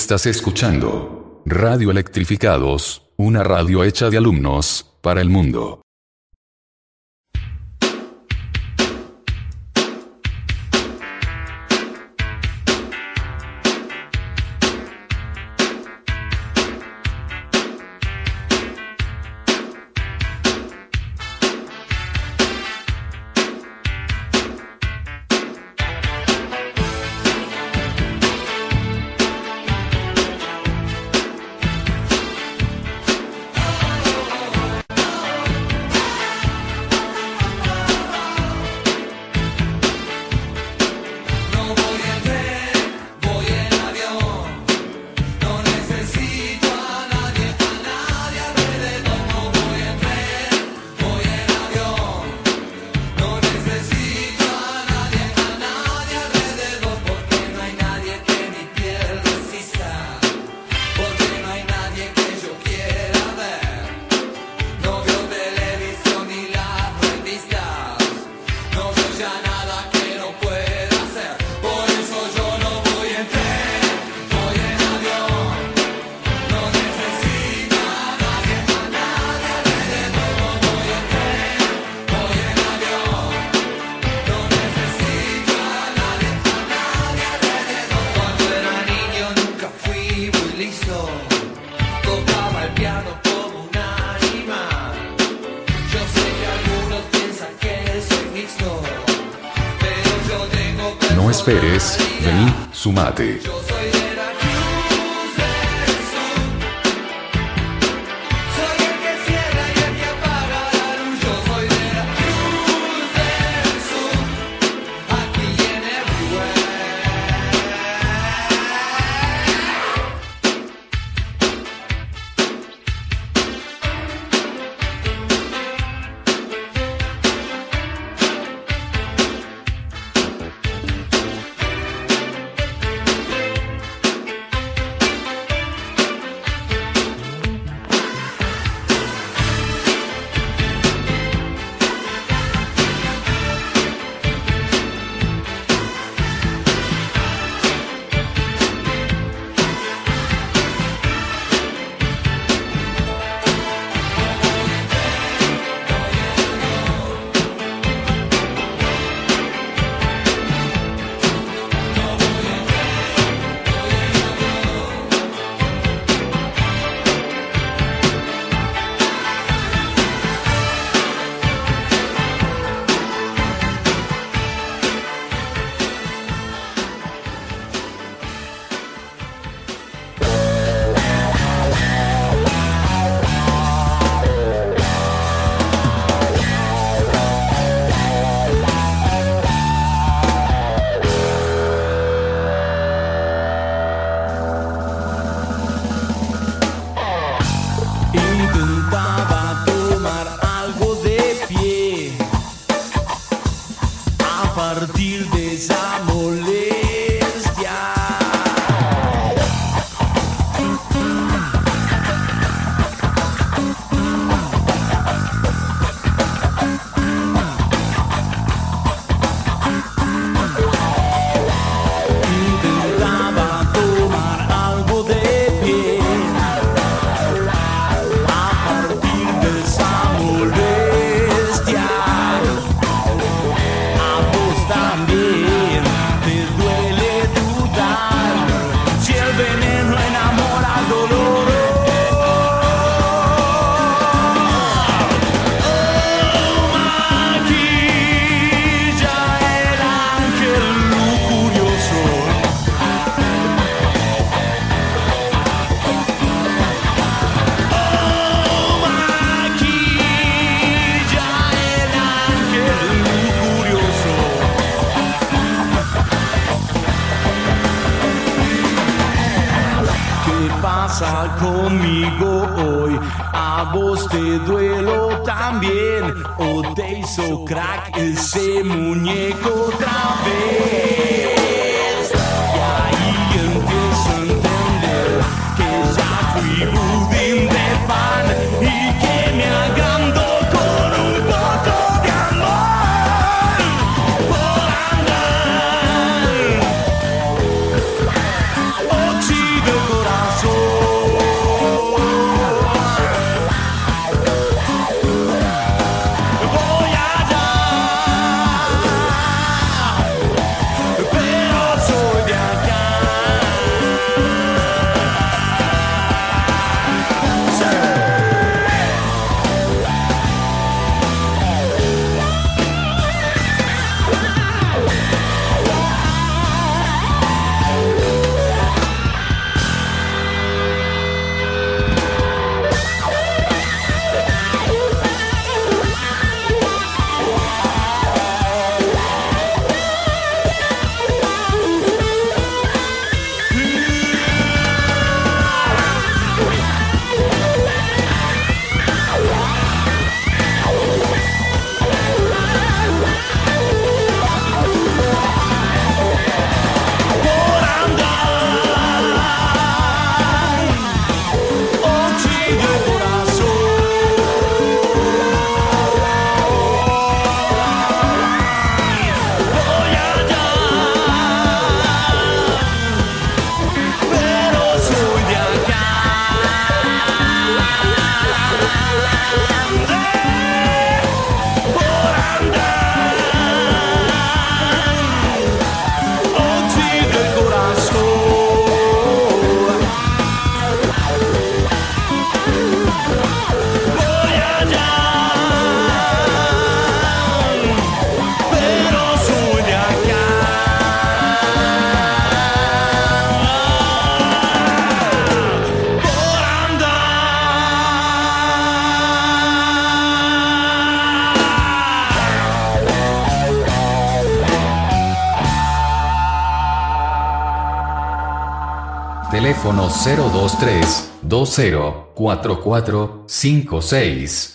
Estás escuchando Radio Electrificados, una radio hecha de alumnos, para el mundo.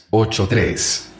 44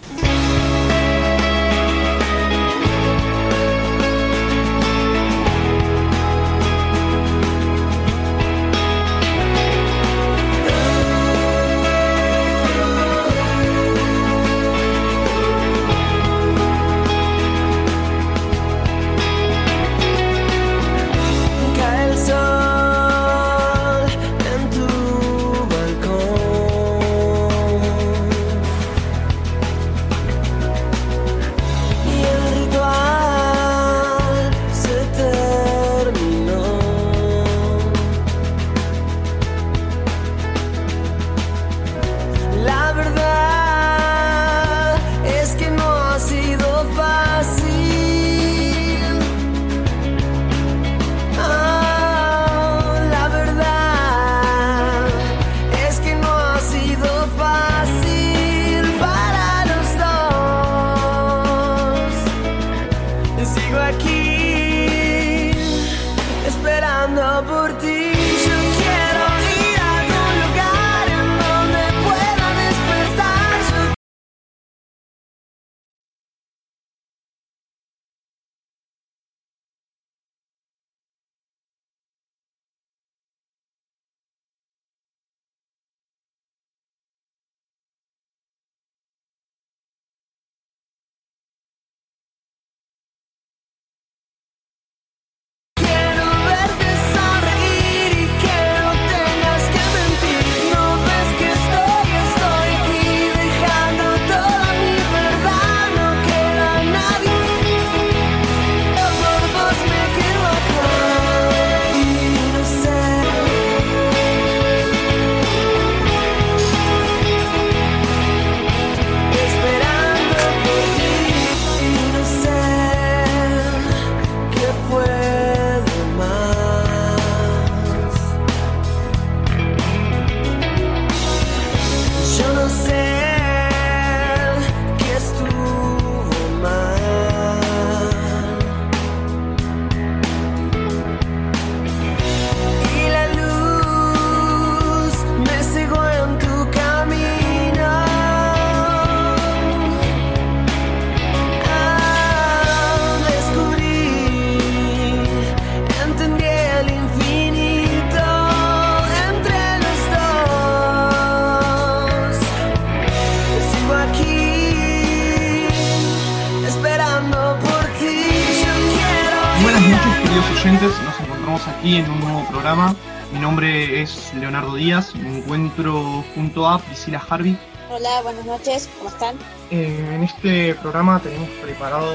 Priscila Harvey. Hola, buenas noches, ¿cómo están? Eh, en este programa tenemos preparado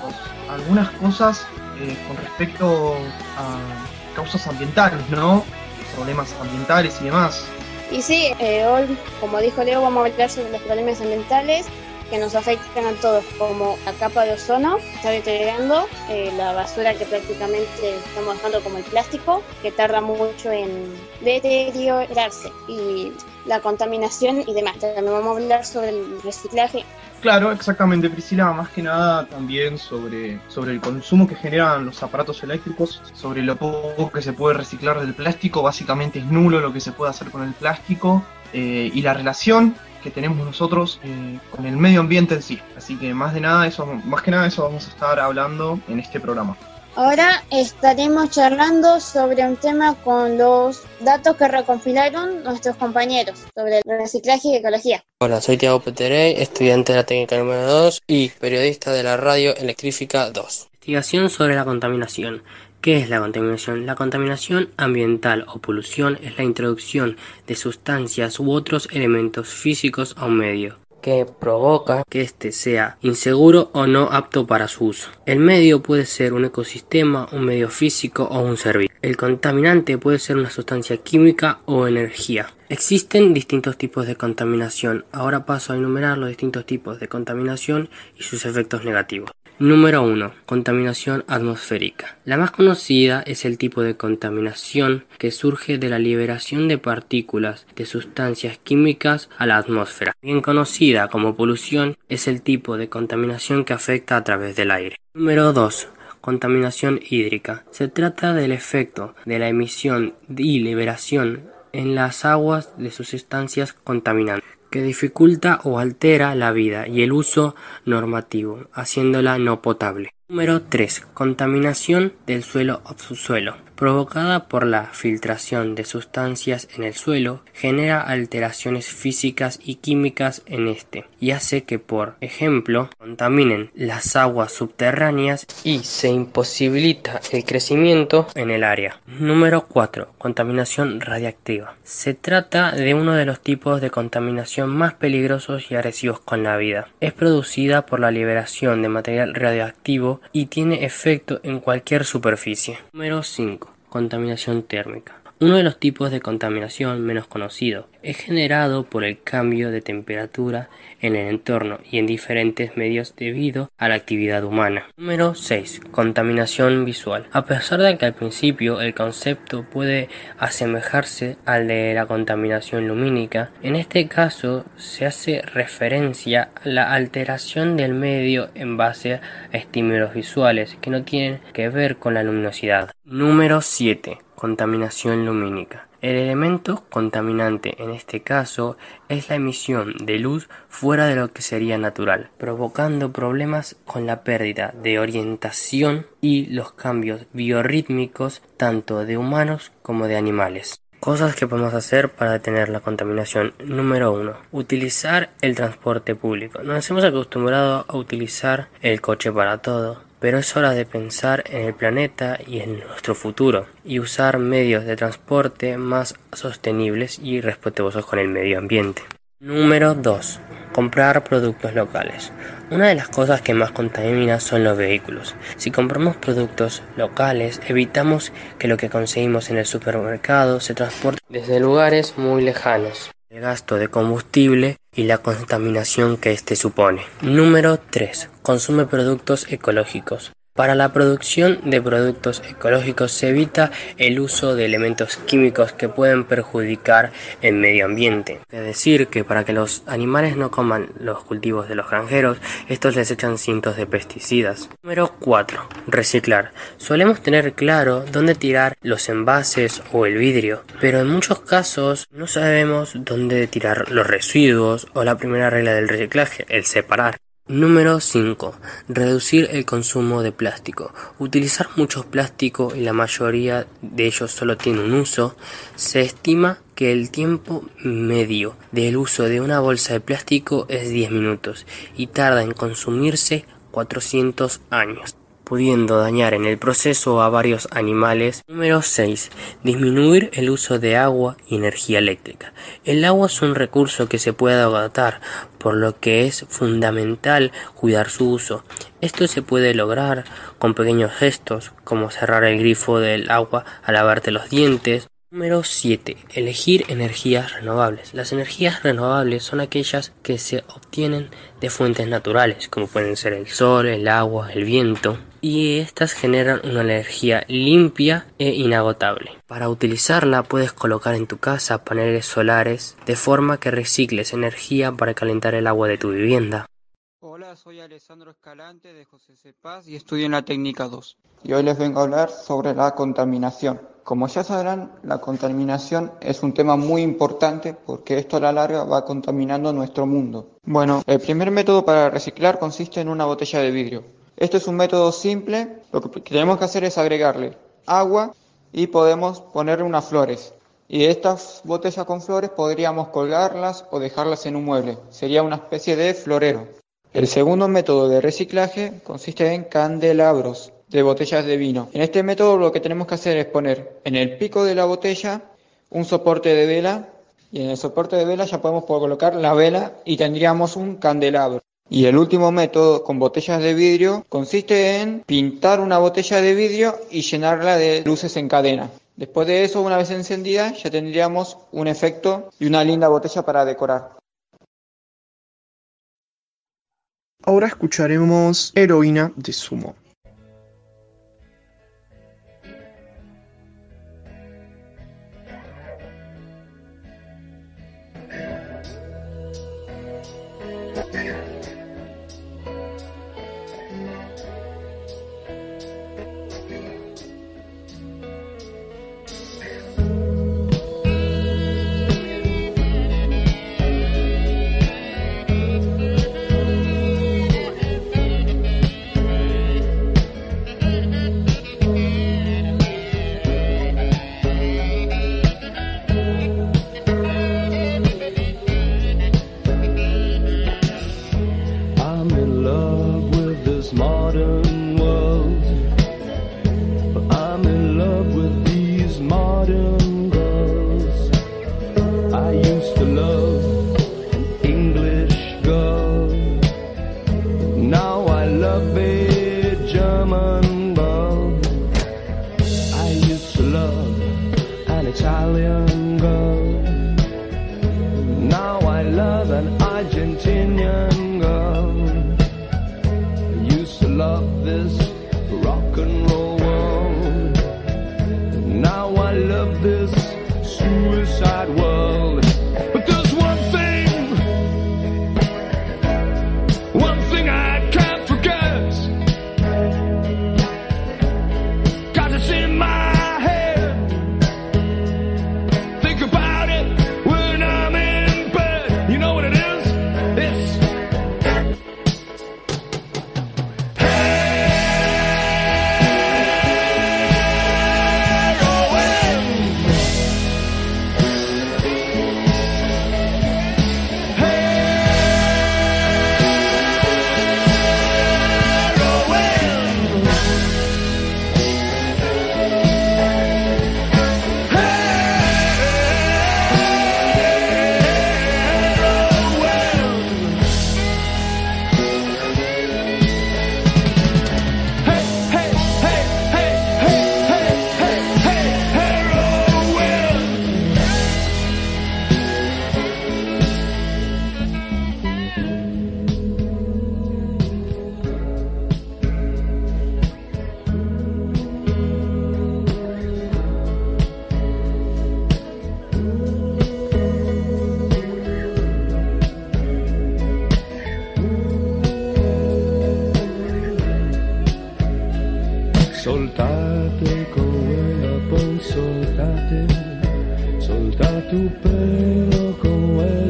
pues, algunas cosas eh, con respecto a causas ambientales, ¿no? Problemas ambientales y demás. Y sí, eh, hoy, como dijo Leo, vamos a hablar sobre los problemas ambientales que nos afectan a todos, como la capa de ozono está deteriorando, eh, la basura que prácticamente estamos dejando como el plástico, que tarda mucho en deteriorarse, y la contaminación y demás. También vamos a hablar sobre el reciclaje Claro, exactamente, Priscila, más que nada también sobre, sobre el consumo que generan los aparatos eléctricos, sobre lo poco que se puede reciclar del plástico, básicamente es nulo lo que se puede hacer con el plástico, eh, y la relación que tenemos nosotros eh, con el medio ambiente en sí. Así que más de nada eso, más que nada eso vamos a estar hablando en este programa. Ahora estaremos charlando sobre un tema con los datos que recompilaron nuestros compañeros sobre el reciclaje y ecología. Hola, soy Tiago Peterey, estudiante de la técnica número 2 y periodista de la radio electrífica 2. Investigación sobre la contaminación. ¿Qué es la contaminación? La contaminación ambiental o polución es la introducción de sustancias u otros elementos físicos a un medio que provoca que éste sea inseguro o no apto para su uso. El medio puede ser un ecosistema, un medio físico o un servicio. El contaminante puede ser una sustancia química o energía. Existen distintos tipos de contaminación. Ahora paso a enumerar los distintos tipos de contaminación y sus efectos negativos. Número 1. Contaminación atmosférica. La más conocida es el tipo de contaminación que surge de la liberación de partículas de sustancias químicas a la atmósfera. Bien conocida como polución es el tipo de contaminación que afecta a través del aire. Número 2. contaminación hídrica. Se trata del efecto de la emisión y liberación en las aguas de sustancias contaminantes que dificulta o altera la vida y el uso normativo, haciéndola no potable. Número 3. Contaminación del suelo o subsuelo. Provocada por la filtración de sustancias en el suelo, genera alteraciones físicas y químicas en este y hace que, por ejemplo, contaminen las aguas subterráneas y se imposibilita el crecimiento en el área. Número 4. Contaminación radiactiva. Se trata de uno de los tipos de contaminación más peligrosos y agresivos con la vida. Es producida por la liberación de material radioactivo y tiene efecto en cualquier superficie. Número 5. Contaminación térmica. Uno de los tipos de contaminación menos conocido es generado por el cambio de temperatura en el entorno y en diferentes medios debido a la actividad humana. Número 6. Contaminación visual. A pesar de que al principio el concepto puede asemejarse al de la contaminación lumínica, en este caso se hace referencia a la alteración del medio en base a estímulos visuales que no tienen que ver con la luminosidad. Número 7 contaminación lumínica. El elemento contaminante en este caso es la emisión de luz fuera de lo que sería natural, provocando problemas con la pérdida de orientación y los cambios biorrítmicos tanto de humanos como de animales. Cosas que podemos hacer para detener la contaminación. Número 1. Utilizar el transporte público. Nos hemos acostumbrado a utilizar el coche para todo pero es hora de pensar en el planeta y en nuestro futuro y usar medios de transporte más sostenibles y respetuosos con el medio ambiente. Número 2. Comprar productos locales. Una de las cosas que más contamina son los vehículos. Si compramos productos locales, evitamos que lo que conseguimos en el supermercado se transporte desde lugares muy lejanos el gasto de combustible y la contaminación que éste supone. Número 3. Consume productos ecológicos. Para la producción de productos ecológicos se evita el uso de elementos químicos que pueden perjudicar el medio ambiente. Es decir, que para que los animales no coman los cultivos de los granjeros, estos les echan cientos de pesticidas. Número 4. Reciclar. Solemos tener claro dónde tirar los envases o el vidrio, pero en muchos casos no sabemos dónde tirar los residuos o la primera regla del reciclaje, el separar. Número 5. Reducir el consumo de plástico. Utilizar mucho plástico y la mayoría de ellos solo tiene un uso. Se estima que el tiempo medio del uso de una bolsa de plástico es 10 minutos y tarda en consumirse 400 años pudiendo dañar en el proceso a varios animales. Número 6. Disminuir el uso de agua y energía eléctrica. El agua es un recurso que se puede agotar, por lo que es fundamental cuidar su uso. Esto se puede lograr con pequeños gestos, como cerrar el grifo del agua al lavarte los dientes, Número 7. Elegir energías renovables. Las energías renovables son aquellas que se obtienen de fuentes naturales, como pueden ser el sol, el agua, el viento, y estas generan una energía limpia e inagotable. Para utilizarla puedes colocar en tu casa paneles solares de forma que recicles energía para calentar el agua de tu vivienda. Hola, soy Alessandro Escalante de José Cepaz y estudio en la técnica 2. Y hoy les vengo a hablar sobre la contaminación. Como ya sabrán, la contaminación es un tema muy importante porque esto a la larga va contaminando nuestro mundo. Bueno, el primer método para reciclar consiste en una botella de vidrio. Este es un método simple, lo que tenemos que hacer es agregarle agua y podemos ponerle unas flores. Y estas botellas con flores podríamos colgarlas o dejarlas en un mueble. Sería una especie de florero. El segundo método de reciclaje consiste en candelabros de botellas de vino. En este método lo que tenemos que hacer es poner en el pico de la botella un soporte de vela y en el soporte de vela ya podemos colocar la vela y tendríamos un candelabro. Y el último método con botellas de vidrio consiste en pintar una botella de vidrio y llenarla de luces en cadena. Después de eso, una vez encendida, ya tendríamos un efecto y una linda botella para decorar. Ahora escucharemos Heroína de Sumo. soltate come la pon soltate soltate però come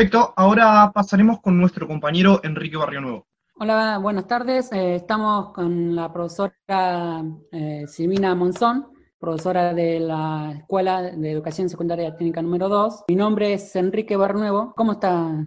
Perfecto, ahora pasaremos con nuestro compañero Enrique Barrio Nuevo. Hola, buenas tardes. Eh, estamos con la profesora eh, Silvina Monzón, profesora de la Escuela de Educación Secundaria Técnica número 2. Mi nombre es Enrique Barnuevo. ¿Cómo está?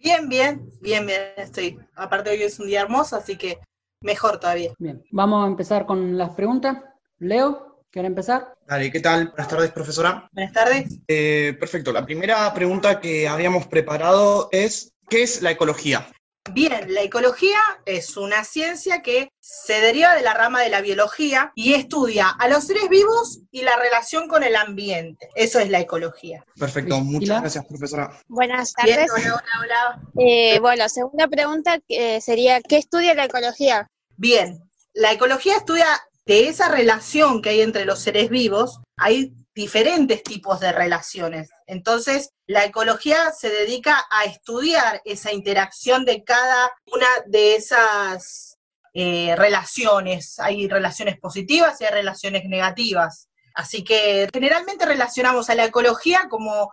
Bien, bien, bien, bien, estoy. Aparte hoy es un día hermoso, así que mejor todavía. Bien, vamos a empezar con las preguntas. Leo. ¿Quieren empezar? Dale, ¿qué tal? Buenas tardes, profesora. Buenas tardes. Eh, perfecto. La primera pregunta que habíamos preparado es, ¿qué es la ecología? Bien, la ecología es una ciencia que se deriva de la rama de la biología y estudia a los seres vivos y la relación con el ambiente. Eso es la ecología. Perfecto, muchas gracias, profesora. Buenas tardes. Bien, hola, hola, hola. Eh, bueno, segunda pregunta eh, sería, ¿qué estudia la ecología? Bien, la ecología estudia de esa relación que hay entre los seres vivos, hay diferentes tipos de relaciones. Entonces, la ecología se dedica a estudiar esa interacción de cada una de esas eh, relaciones. Hay relaciones positivas y hay relaciones negativas. Así que generalmente relacionamos a la ecología como,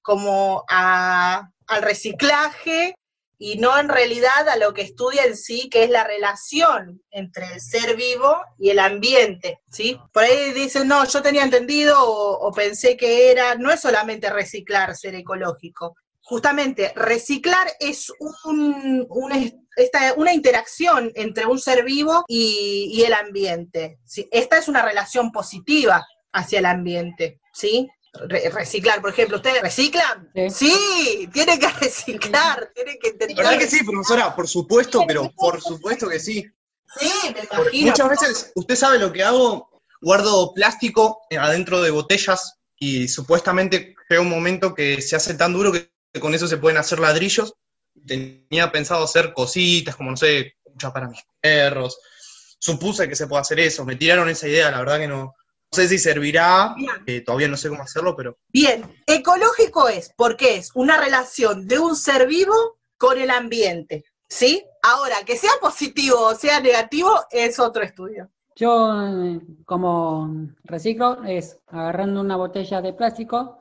como al reciclaje y no en realidad a lo que estudia en sí, que es la relación entre el ser vivo y el ambiente, ¿sí? Por ahí dicen, no, yo tenía entendido o, pensé que era, no es solamente reciclar, ser ecológico. Justamente, reciclar es un- una, interacción entre un ser vivo y, el ambiente. Esta es una relación positiva hacia el ambiente, ¿sí? Re- reciclar, por ejemplo, ¿ustedes reciclan? Sí, tienen que reciclar, tienen que La intentar. verdad que sí, profesora, por supuesto, pero por supuesto que sí. Sí, me imagino. Muchas veces, usted sabe lo que hago, guardo plástico eh, adentro de botellas y supuestamente llega un momento que se hace tan duro que con eso se pueden hacer ladrillos. Tenía pensado hacer cositas, como no sé, muchas para mis perros. Supuse que se puede hacer eso, me tiraron esa idea, la verdad que no. No sé si servirá, eh, todavía no sé cómo hacerlo, pero Bien, ecológico es porque es una relación de un ser vivo con el ambiente, ¿sí? Ahora, que sea positivo o sea negativo es otro estudio. Yo, eh, como reciclo, es agarrando una botella de plástico,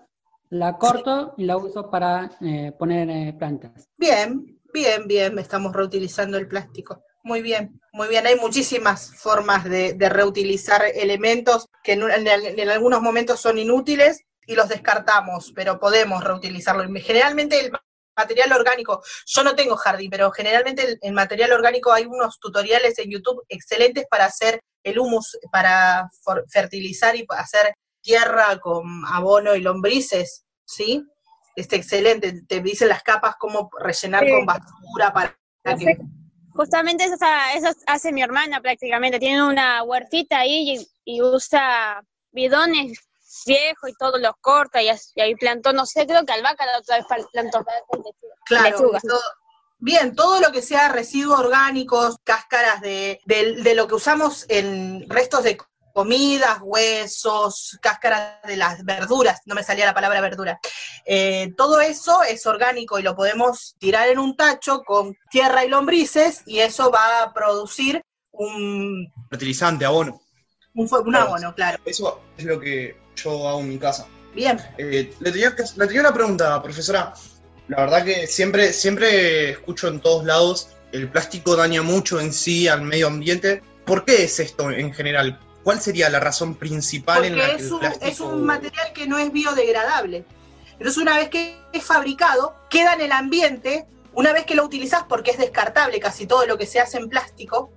la corto y la uso para eh, poner eh, plantas. Bien, bien, bien, estamos reutilizando el plástico. Muy bien, muy bien. Hay muchísimas formas de, de reutilizar elementos que en, un- en- en algunos momentos son inútiles y los descartamos, pero podemos reutilizarlo. Generalmente el material orgánico, yo no tengo jardín, pero generalmente el, el material orgánico hay unos tutoriales en YouTube excelentes para hacer el humus, para for- fertilizar y hacer tierra con abono y lombrices, ¿sí? Este excelente, te dicen las capas cómo rellenar Sí. con basura para que Justamente eso, eso hace mi hermana prácticamente. Tiene una huertita ahí y, y usa bidones viejos y todo los corta y, y ahí plantó, no sé, creo que albahaca la otra vez plantó. Claro, todo- bien, todo lo que sea residuos orgánicos, cáscaras de, de- de lo que usamos en restos de comidas, huesos, cáscaras de las verduras, no me salía la palabra verdura. Eh, todo eso es orgánico y lo podemos tirar en un tacho con tierra y lombrices y eso va a producir un, fertilizante, abono. un, un abono, claro. Eso es lo que yo hago en mi casa. Bien. Eh, le, tenía le tenía una pregunta, profesora. La verdad que siempre, siempre escucho en todos lados, el plástico daña mucho en sí al medio ambiente. ¿Por qué es esto en general? ¿Cuál sería la razón principal en la que es el un, plástico... es un material que no es biodegradable. Entonces, una vez que es fabricado, queda en el ambiente, una vez que lo utilizas, porque es descartable casi todo lo que se hace en plástico,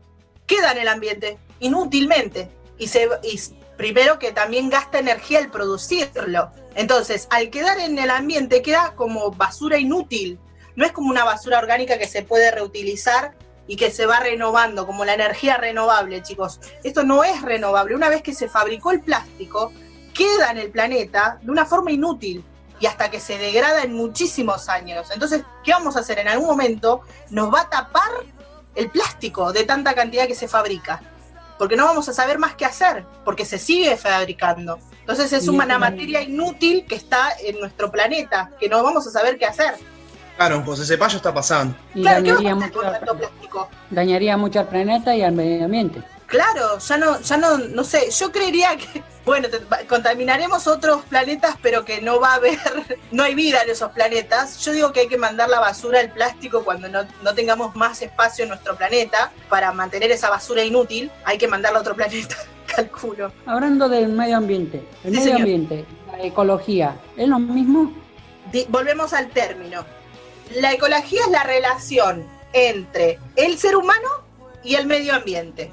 queda en el ambiente, inútilmente. Y, se, y primero que también gasta energía el producirlo. Entonces, al quedar en el ambiente, queda como basura inútil. No es como una basura orgánica que se puede reutilizar y que se va renovando, como la energía renovable, chicos. Esto no es renovable. Una vez que se fabricó el plástico, queda en el planeta de una forma inútil y hasta que se degrada en muchísimos años. Entonces, ¿qué vamos a hacer? En algún momento nos va a tapar el plástico de tanta cantidad que se fabrica. Porque no vamos a saber más qué hacer, porque se sigue fabricando. Entonces es una materia inútil que está en nuestro planeta, que no vamos a saber qué hacer. Claro, pues ese payo está pasando. Y Claro, ¿qué dañaría, mucho, plástico? dañaría mucho al planeta y al medio ambiente. Claro, ya no, ya no, no sé, yo creería que, bueno, te- contaminaremos otros planetas, pero que no va a haber, no hay vida en esos planetas. Yo digo que hay que mandar la basura, el plástico, cuando no, no tengamos más espacio en nuestro planeta para mantener esa basura inútil, hay que mandarla a otro planeta, calculo. Hablando del medio ambiente, el Sí, medio señor. ambiente, la ecología, ¿es lo mismo? Di- volvemos al término. La ecología es la relación entre el ser humano y el medio ambiente.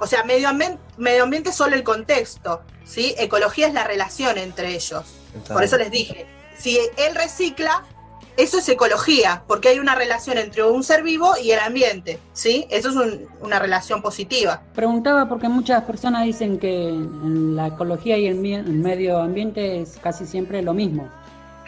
O sea, medio, ambiente medio ambiente es solo el contexto, ¿sí? Ecología es la relación entre ellos. Por eso les dije, si él recicla, Eso es ecología, porque hay una relación entre un ser vivo y el ambiente, ¿sí? Eso es un- una relación positiva. Preguntaba porque muchas personas dicen que en la ecología y el medio ambiente es casi siempre lo mismo.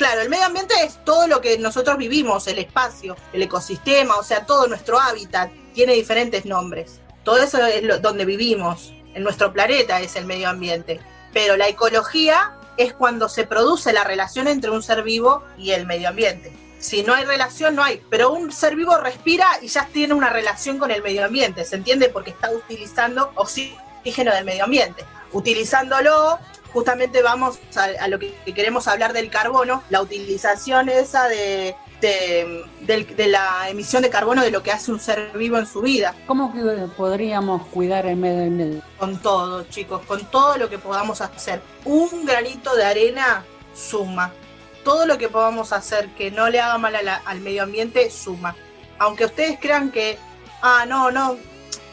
Claro, el medio ambiente es todo lo que nosotros vivimos, el espacio, el ecosistema, o sea, todo nuestro hábitat tiene diferentes nombres. Todo eso es lo- donde vivimos, en nuestro planeta es el medio ambiente. Pero la ecología es cuando se produce la relación entre un ser vivo y el medio ambiente. Si no hay relación, no hay. Pero un ser vivo respira y ya tiene una relación con el medio ambiente, ¿se entiende? Porque está utilizando oxígeno del medio ambiente. Utilizándolo, justamente vamos a, a lo que, que queremos hablar del carbono, la utilización esa de, de, de la emisión de carbono de lo que hace un ser vivo en su vida. ¿Cómo que podríamos cuidar el medio ambiente? Con todo, chicos, con todo lo que podamos hacer. Un granito de arena suma. Todo lo que podamos hacer que no le haga mal la- al medio ambiente suma. Aunque ustedes crean que, ah, no, no,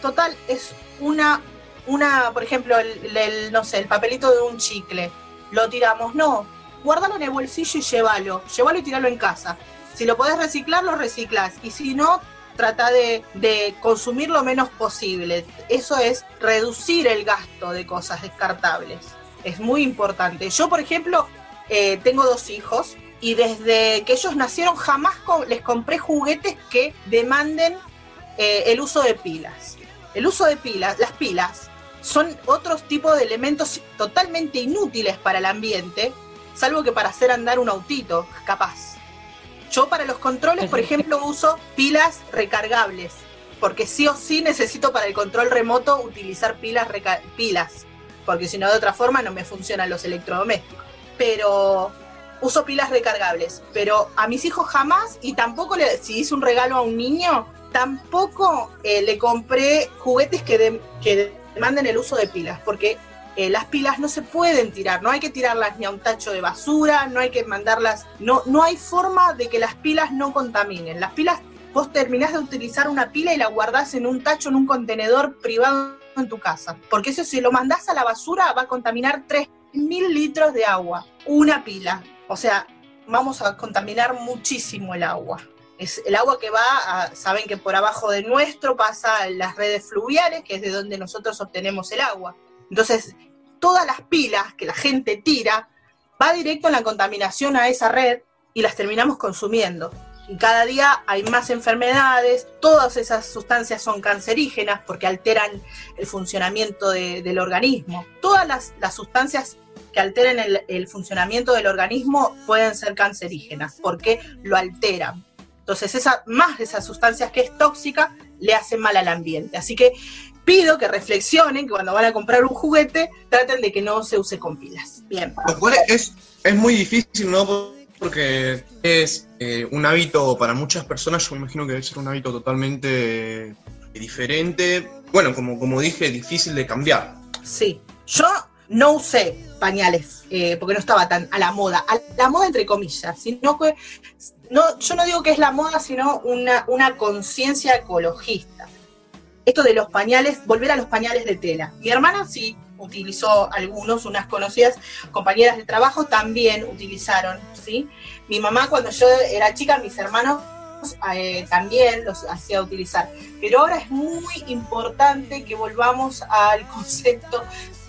total, es una, una por ejemplo, el, no sé, el papelito de un chicle. Lo tiramos, no. Guardalo en el bolsillo y llévalo. Llévalo y tiralo en casa. Si lo podés reciclar, lo reciclas. Y si no, trata de, de consumir lo menos posible. Eso es reducir el gasto de cosas descartables. Es muy importante. Yo, por ejemplo, eh, tengo dos hijos y desde que ellos nacieron jamás les compré juguetes que demanden eh, el uso de pilas. El uso de pilas, las pilas, son otros tipos de elementos totalmente inútiles para el ambiente, salvo que para hacer andar un autito, capaz. Yo para los controles, por ejemplo, uso pilas recargables, porque sí o sí necesito para el control remoto utilizar pilas, pilas, porque si no de otra forma no me funcionan los electrodomésticos. Pero uso pilas recargables, pero a mis hijos jamás y tampoco le, si hice un regalo a un niño, tampoco eh, le compré juguetes que, de- que demanden el uso de pilas, porque eh, las pilas no se pueden tirar, no hay que tirarlas ni a un tacho de basura, no hay que mandarlas, no, no hay forma de que las pilas no contaminen. Las pilas, vos terminás de utilizar una pila y la guardás en un tacho, en un contenedor privado en tu casa, porque eso si lo mandás a la basura va a contaminar 3.000 litros de agua, una pila. O sea, vamos a contaminar muchísimo el agua. Es el agua que va, saben que por abajo de nuestro pasa las redes fluviales, que es de donde nosotros obtenemos el agua. Entonces, todas las pilas que la gente tira va directo en la contaminación a esa red y las terminamos consumiendo. Y cada día hay más enfermedades, todas esas sustancias son cancerígenas porque alteran el funcionamiento de- del organismo. Todas las, sustancias que alteren el funcionamiento del organismo pueden ser cancerígenas porque lo alteran. Entonces, esa, más de esas sustancias que es tóxica le hacen mal al ambiente. Así que pido que reflexionen, que cuando van a comprar un juguete, traten de que no se use con pilas. Bien. Lo cual es, es muy difícil, ¿no? Porque es eh, un hábito para muchas personas, yo me imagino que debe ser un hábito totalmente eh, diferente. Bueno, como, como dije, difícil de cambiar. Sí. Yo no usé pañales eh, porque no estaba tan a la moda. A la moda entre comillas, sino que no, yo no digo que es la moda, sino una, una conciencia ecologista. Esto de los pañales, volver a los pañales de tela. Mi hermana sí utilizó algunos, unas conocidas compañeras de trabajo también utilizaron, ¿sí? Mi mamá cuando yo era chica, mis hermanos eh, también los hacía utilizar. Pero ahora es muy importante que volvamos al concepto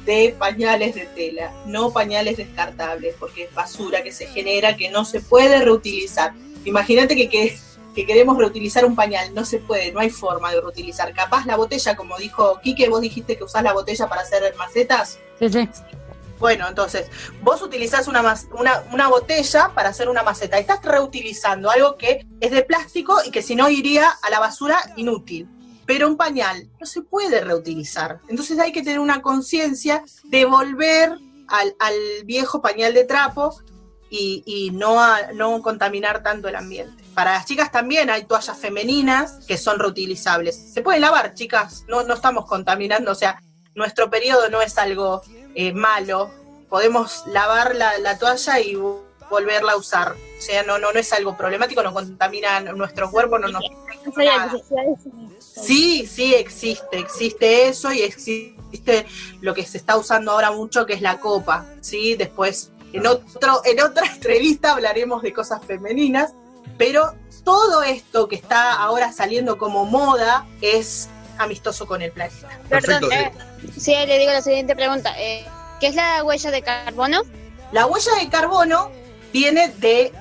de pañales de tela, no pañales descartables, porque es basura que se genera, que no se puede reutilizar. Imagínate que, que, que queremos reutilizar un pañal, no se puede, no hay forma de reutilizar. Capaz la botella, como dijo Quique, vos dijiste que usás la botella para hacer macetas. Sí, sí. Bueno, entonces, vos utilizás una, una botella para hacer una maceta. Estás reutilizando algo que es de plástico y que si no iría a la basura inútil. Pero un pañal no se puede reutilizar. Entonces hay que tener una conciencia de volver al, viejo pañal de trapo y, no, no contaminar tanto el ambiente. Para las chicas también hay toallas femeninas que son reutilizables. Se pueden lavar, chicas, no, no estamos contaminando, o sea, nuestro periodo no es algo eh, malo. Podemos lavar la, la toalla y volverla a usar. O sea, no, no, no es algo problemático, no contamina nuestro cuerpo, no nos. Sí, sí, existe, existe eso y existe lo que se está usando ahora mucho que es la copa, ¿sí? Después, en, otro, en otra entrevista hablaremos de cosas femeninas, Pero todo esto que está ahora saliendo como moda es amistoso con el planeta. Perdón, eh, sí, le digo la siguiente pregunta. Eh, ¿Qué es la huella de carbono? La huella de carbono viene de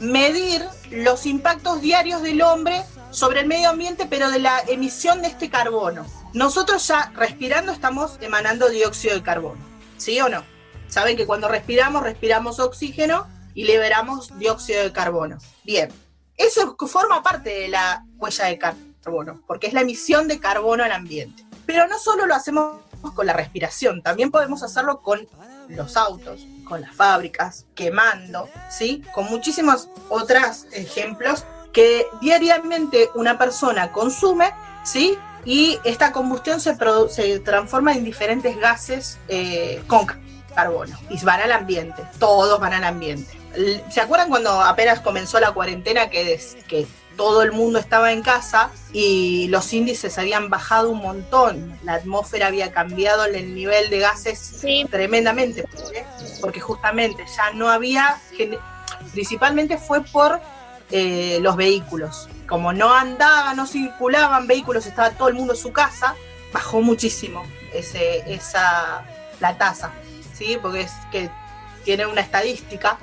medir los impactos diarios del hombre sobre el medio ambiente, pero de la emisión de este carbono. Nosotros ya respirando estamos emanando dióxido de carbono, ¿sí o no? Saben que cuando respiramos, respiramos oxígeno y liberamos dióxido de carbono. Bien, eso forma parte de la huella de carbono, porque es la emisión de carbono al ambiente. Pero no solo lo hacemos con la respiración, también podemos hacerlo con los autos, con las fábricas, quemando, ¿sí? Con muchísimos otros ejemplos que diariamente una persona consume, ¿sí? Y esta combustión se, se transforma en diferentes gases eh, con carbono y van al ambiente, todos van al ambiente. ¿Se acuerdan cuando apenas comenzó la cuarentena que, des- que todo el mundo estaba en casa y los índices habían bajado un montón? La atmósfera había cambiado el nivel de gases tremendamente, ¿eh? porque justamente ya no había, principalmente fue por eh, los vehículos. Como no andaban, no circulaban vehículos, estaba todo el mundo en su casa, bajó muchísimo ese, esa, la tasa, ¿sí? Porque es que tiene una estadística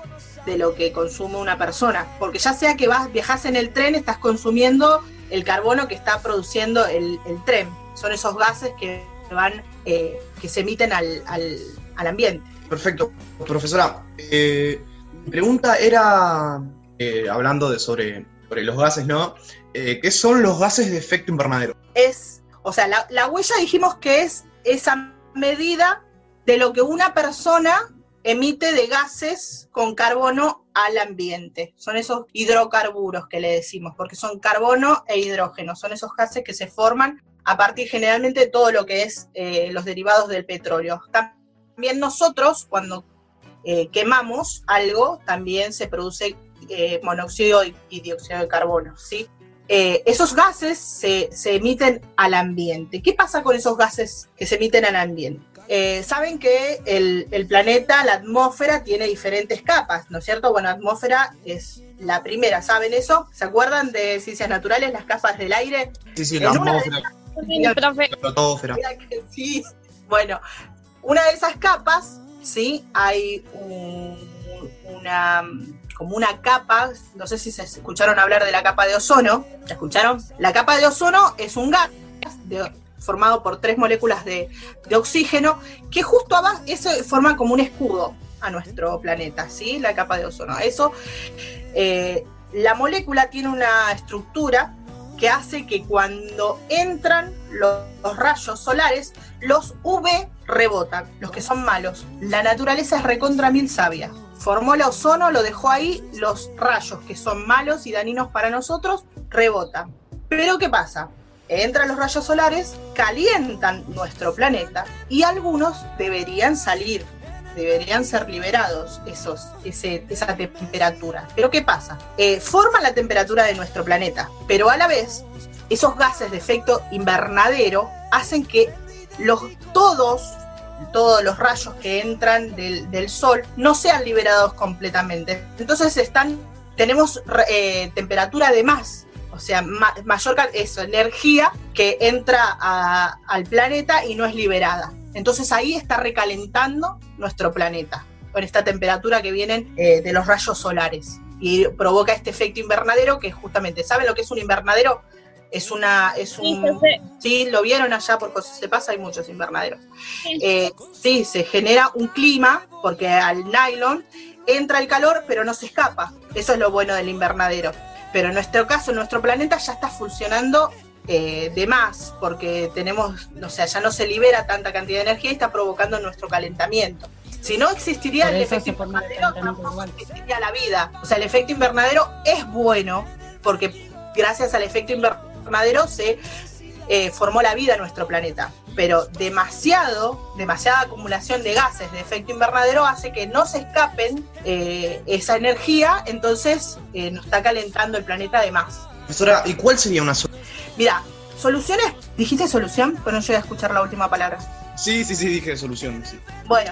de lo que consume una persona. Porque ya sea que vas, viajas en el tren, estás consumiendo el carbono que está produciendo el, el tren. Son esos gases que van, eh, que se emiten al, al, al ambiente. Perfecto. Profesora, eh, mi pregunta era, eh, hablando de sobre, sobre los gases, ¿no? ¿Qué son los gases de efecto invernadero? es, o sea, la, la huella dijimos que es esa medida de lo que una persona emite de gases con carbono al ambiente. Son esos hidrocarburos que le decimos, porque son carbono e hidrógeno. Son esos gases que se forman a partir generalmente de todo lo que es eh, los derivados del petróleo. También nosotros, cuando eh, quemamos algo, también se produce eh, monóxido y, dióxido de carbono, ¿sí? Esos gases se, se emiten al ambiente. ¿Qué pasa con esos gases que se emiten al ambiente? Eh, Saben que el, el planeta, la atmósfera, tiene diferentes capas, ¿no es cierto? Bueno, atmósfera es la primera, ¿saben eso? ¿Se acuerdan de ciencias naturales, las capas del aire? Sí, sí, En la atmósfera, profe. la estratosfera. Mira que sí. Bueno, una de esas capas, ¿sí? Hay un- una como una capa, no sé si se escucharon hablar de la capa de ozono, ¿la escucharon? La capa de ozono es un gas de- formado por tres moléculas de, oxígeno que justo abajo, eso forma como un escudo a nuestro planeta, ¿sí? La capa de ozono. Eso, eh, la molécula tiene una estructura que hace que cuando entran los, los rayos solares, los UV rebotan, los que son malos. La naturaleza es recontra mil sabia. Formó el ozono, lo dejó ahí, los rayos que son malos y dañinos para nosotros rebotan. Pero ¿qué pasa? Entran los rayos solares, calientan nuestro planeta y algunos deberían salir, deberían ser liberados esos, esa temperatura. Pero ¿qué pasa? Eh, forman la temperatura de nuestro planeta, pero a la vez esos gases de efecto invernadero hacen que los, todos, todos los rayos que entran del, del sol no sean liberados completamente. Entonces están, tenemos eh, temperatura de más, o sea, ma- mayor eso, energía que entra a- al planeta y no es liberada. Entonces ahí está recalentando nuestro planeta con esta temperatura que vienen eh, de los rayos solares y provoca este efecto invernadero que justamente, ¿saben lo que es un invernadero? Es una, es un, sí, lo vieron allá por José Se Pasa, hay muchos invernaderos. Eh, sí, se genera un clima porque al nylon entra el calor pero no se escapa. Eso es lo bueno del invernadero. Pero en nuestro caso, nuestro planeta ya está funcionando eh, de más porque tenemos, o sea, ya no se libera tanta cantidad de energía y está provocando nuestro calentamiento. Si no existiría el efecto invernadero, tampoco existiría la vida. O sea, el efecto invernadero es bueno porque gracias al efecto invernadero se eh, formó la vida en nuestro planeta. Pero demasiado, demasiada acumulación de gases de efecto invernadero hace que no se escapen eh, esa energía, entonces eh, nos está calentando el planeta de más. Profesora, ¿y cuál sería una solución? Mira, soluciones, dijiste solución, pero no llegué a escuchar la última palabra. Sí, sí, sí, dije solución, sí. Bueno,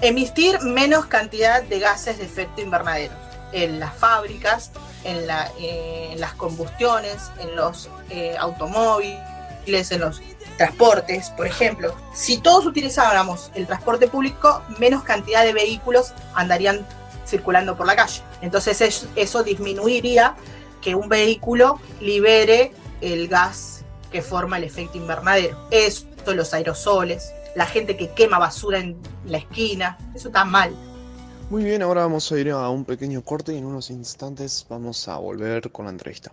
emitir menos cantidad de gases de efecto invernadero en las fábricas, en, la, eh, en las combustiones, en los eh, automóviles, en los transportes, por ejemplo. Si todos utilizáramos el transporte público, menos cantidad de vehículos andarían circulando por la calle. Entonces es- eso disminuiría que un vehículo libere el gas que forma el efecto invernadero. Esto, los aerosoles, la gente que quema basura en la esquina, eso está mal. Muy bien, ahora vamos a ir a un pequeño corte y en unos instantes vamos a volver con la entrevista.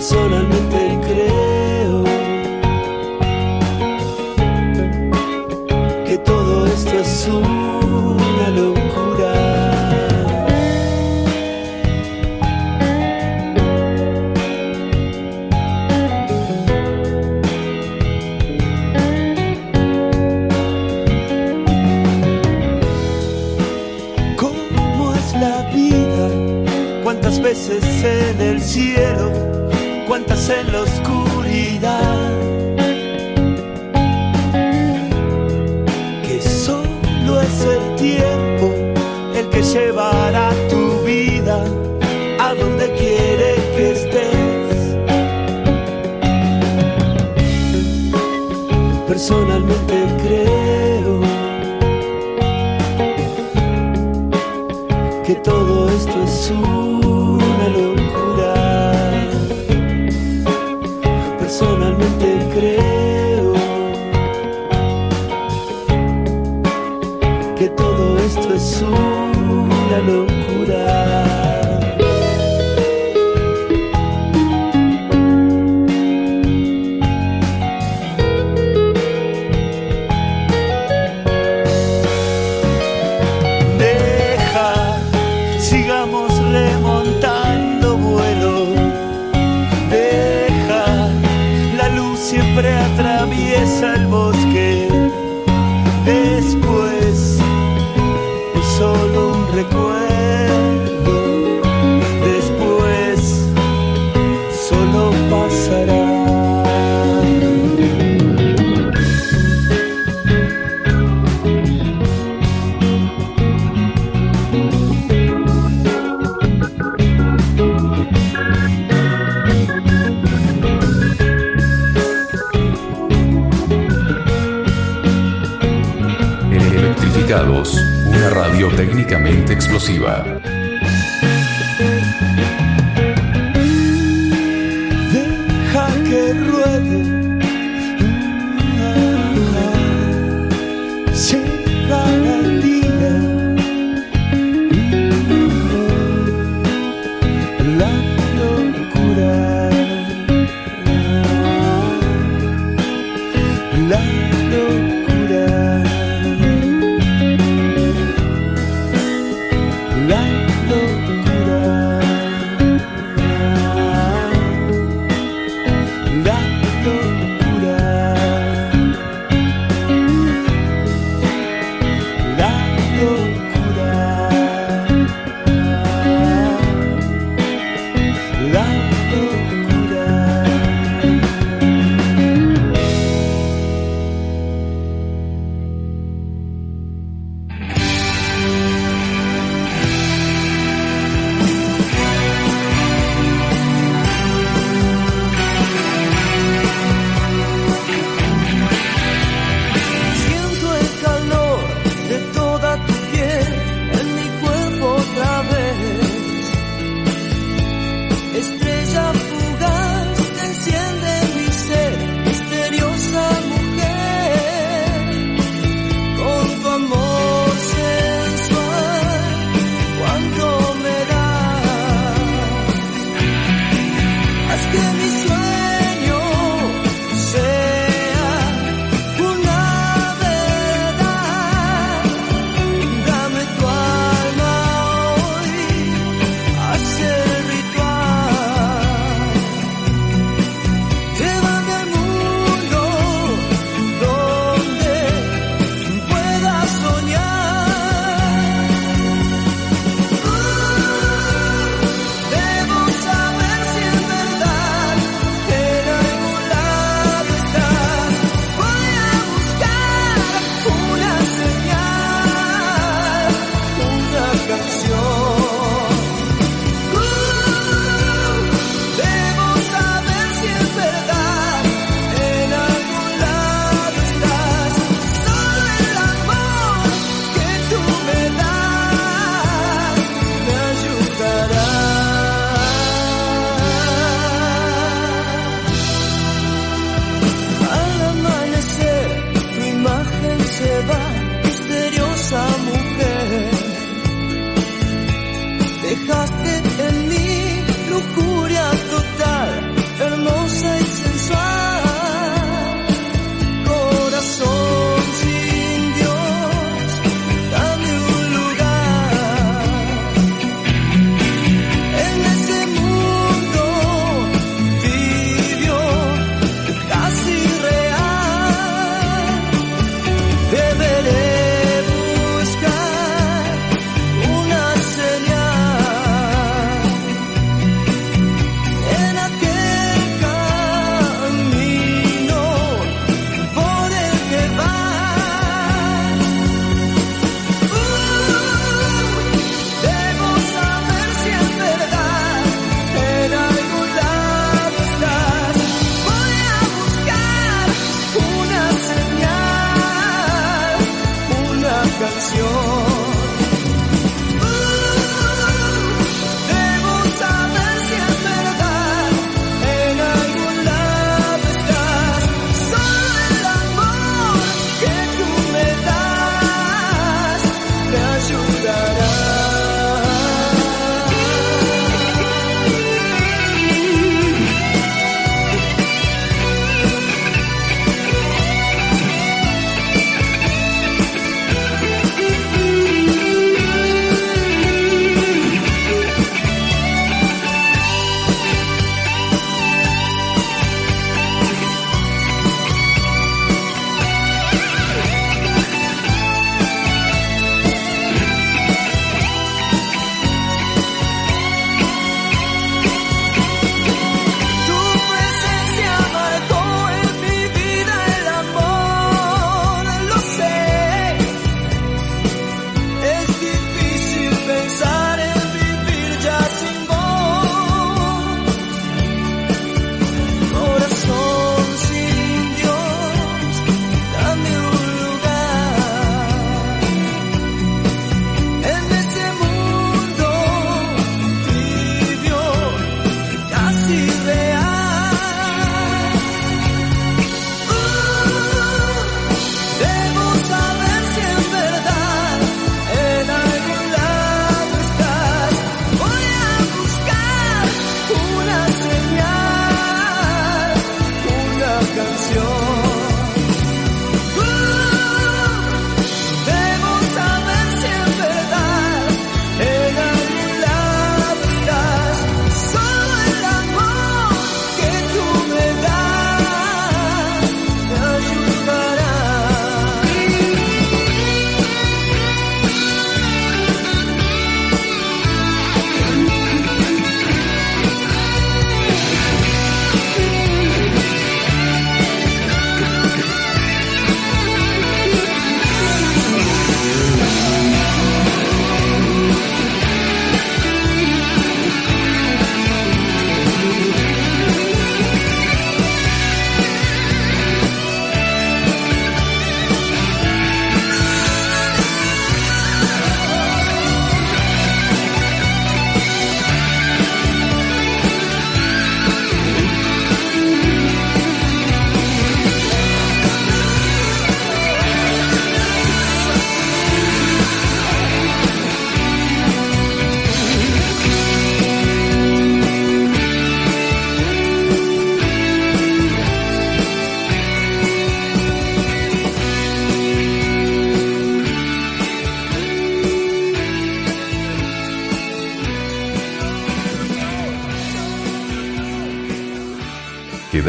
Personalmente creo en la oscuridad? Que solo es el tiempo el que llevará tu vida a donde quiere que estés. Personalmente creo que todo esto es una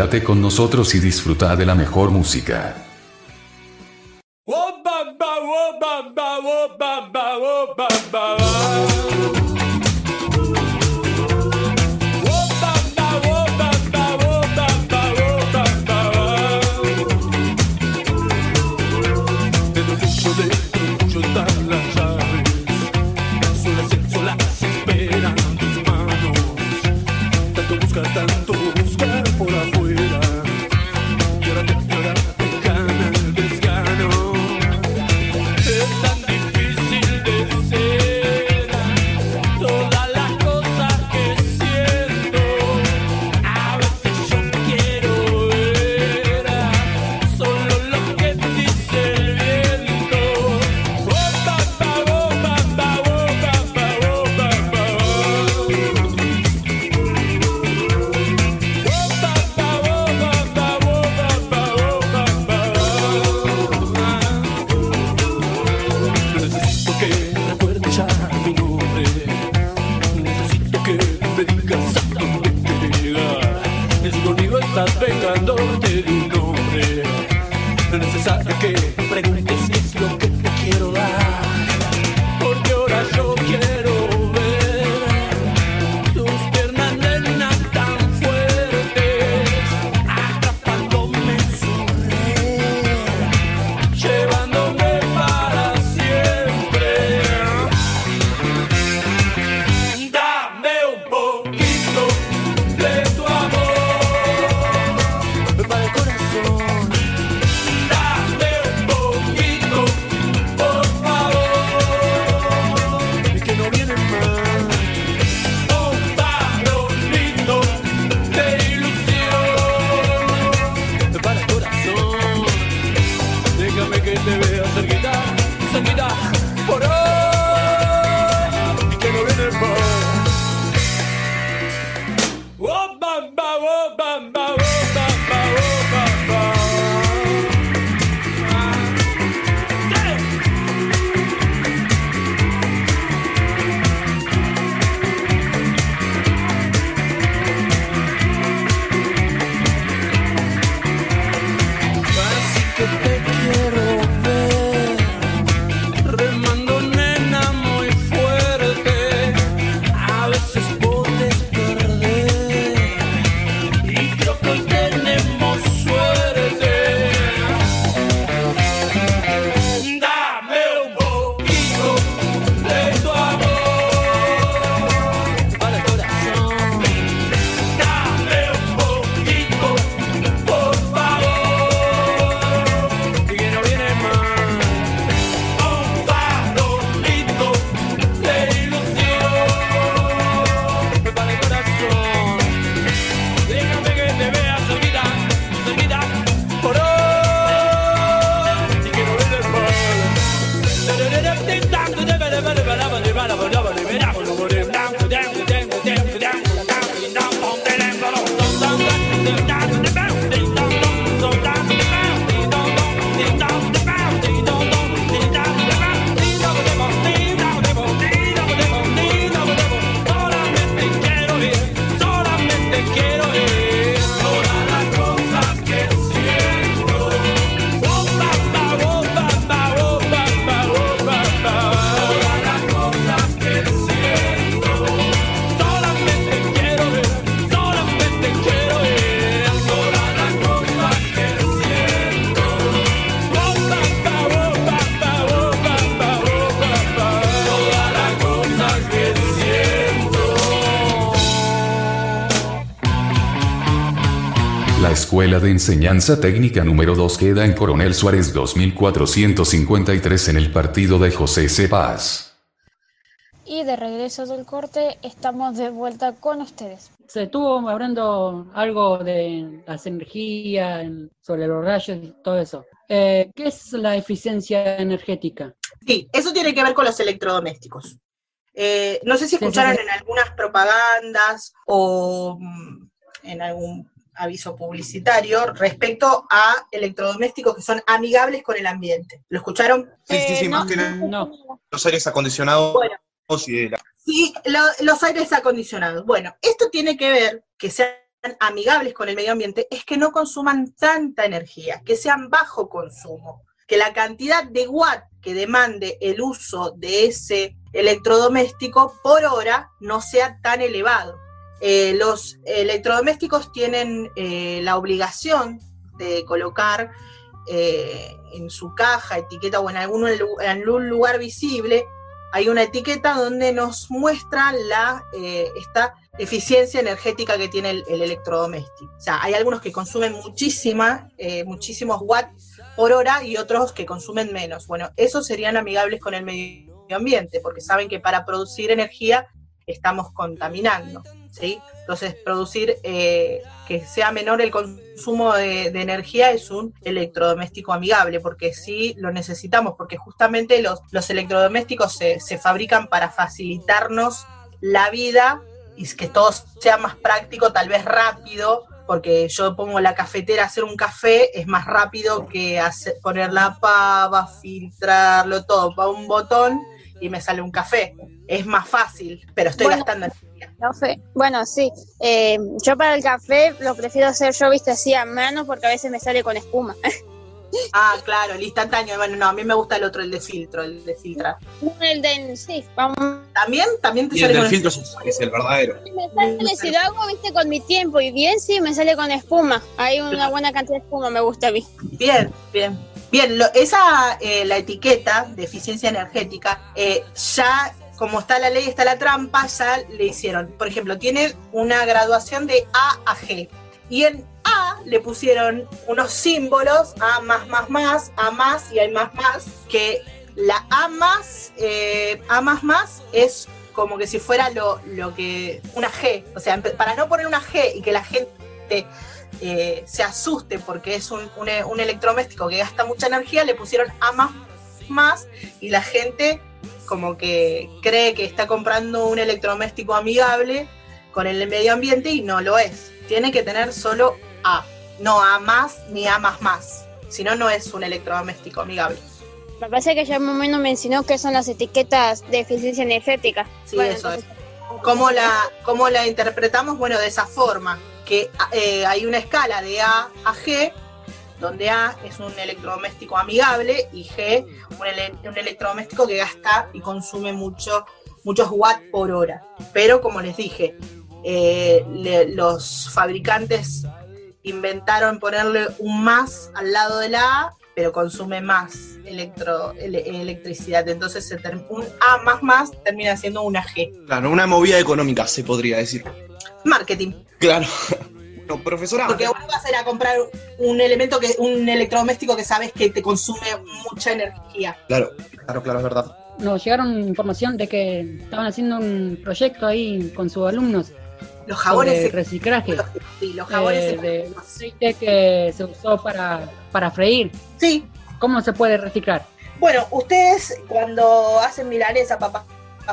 Quédate con nosotros y disfruta de la mejor música. De Enseñanza Técnica número 2 queda en Coronel Suárez 2453 en el partido de José C. Paz. Y de regreso del corte, estamos de vuelta con ustedes. Se estuvo hablando algo de las energías, en- sobre los rayos y todo eso. Eh, ¿Qué es la eficiencia energética? Sí, eso tiene que ver con los electrodomésticos. Eh, no sé si Sí, sí, escucharon sí. en algunas propagandas o mm, en algún aviso publicitario respecto a electrodomésticos que son amigables con el ambiente. ¿Lo escucharon? Sí, sí, sí, Eh, más no. que No. los aires acondicionados Bueno. y de la- Sí, lo- los aires acondicionados. Bueno, esto tiene que ver que se amigables con el medio ambiente es que no consuman tanta energía, que sean bajo consumo, que la cantidad de watt que demande el uso de ese electrodoméstico por hora no sea tan elevado. Eh, los electrodomésticos tienen eh, la obligación de colocar eh, en su caja, etiqueta o en algún, en algún lugar visible, hay una etiqueta donde nos muestra la, eh, esta eficiencia energética que tiene el, el electrodoméstico. O sea, hay algunos que consumen muchísima, eh, muchísimos watts por hora y otros que consumen menos. Bueno, esos serían amigables con el medio ambiente, porque saben que para producir energía estamos contaminando, ¿sí? Entonces, producir eh, que sea menor el consumo de, de energía es un electrodoméstico amigable, porque sí lo necesitamos, porque justamente los, los electrodomésticos se, se fabrican para facilitarnos la vida y que todo sea más práctico, tal vez rápido, porque yo pongo la cafetera a hacer un café, es más rápido que hacer- poner la pava, filtrarlo todo, para un botón y me sale un café. Es más fácil, pero estoy Bueno. gastando Café. Bueno, sí. Eh, yo para el café lo prefiero hacer yo, viste, así a mano porque a veces me sale con espuma. Ah, claro, el instantáneo. Bueno, no, a mí me gusta el otro, el de filtro, el de filtrar. el de, sí, vamos. ¿También? ¿También te Y el sale del con filtro es es el verdadero. Me sale, si lo hago, viste, con mi tiempo y bien, sí, me sale con espuma. Hay una buena cantidad de espuma, me gusta a mí. Bien, bien. Bien, lo- esa, eh, la etiqueta de eficiencia energética, eh, ya como está la ley, está la trampa, ya le hicieron. Por ejemplo, tiene una graduación de A a G. Y en A le pusieron unos símbolos, A más, más, más, A más y hay más, más, que la A más, eh, A más, más es como que si fuera lo, lo que, una G. O sea, para no poner una G y que la gente eh, se asuste porque es un, un, un electrodoméstico que gasta mucha energía, le pusieron A más, más y la gente como que cree que está comprando un electrodoméstico amigable con el medio ambiente y no lo es. Tiene que tener solo A, no A más ni A más más. Si no, no es un electrodoméstico amigable. Me parece que ya más o menos mencionó que son las etiquetas de eficiencia energética. Sí, eso es. ¿Cómo la, ¿Cómo la interpretamos? Bueno, de esa forma, que eh, hay una escala de A a G, donde A es un electrodoméstico amigable y G un, ele- un electrodoméstico que gasta y consume mucho, muchos watts por hora. Pero como les dije, eh, le- los fabricantes inventaron ponerle un más al lado de la A, pero consume más electro, ele- electricidad. Entonces se un A más más termina siendo una G. Claro, una movida económica, se podría decir. Marketing. Claro. Bueno, profesora. Porque vos vas a ir a comprar un elemento que, un electrodoméstico que sabes que te consume mucha energía. Claro, claro, claro, es verdad. Nos llegaron información de que estaban haciendo un proyecto ahí con sus alumnos. Los jabones se- reciclaje. Sí, los jabones eh, de aceite que se usó para, para freír. Sí. ¿Cómo se puede reciclar? Bueno, ustedes cuando hacen milanesa, papa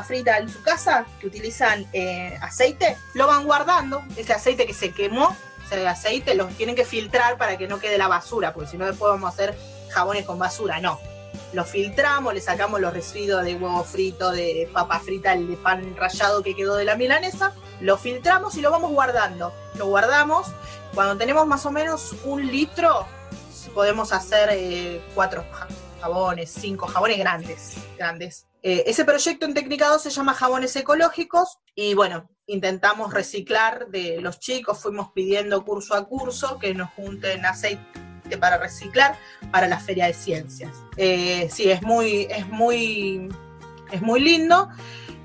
frita en su casa, que utilizan eh, aceite, lo van guardando. Ese aceite que se quemó, ese aceite, lo tienen que filtrar para que no quede la basura, porque si no después vamos a hacer jabones con basura. No. Lo filtramos, le sacamos los residuos de huevo frito, de papa frita, el de pan rallado que quedó de la milanesa, lo filtramos y lo vamos guardando. Lo guardamos. Cuando tenemos más o menos un litro, podemos hacer eh, cuatro ja- jabones, cinco jabones grandes, grandes. Eh, ese proyecto en Técnica 2 se llama Jabones Ecológicos y bueno, intentamos reciclar de los chicos, fuimos pidiendo curso a curso que nos junten aceite para reciclar para la Feria de Ciencias. Eh, sí, es muy, es muy, es muy lindo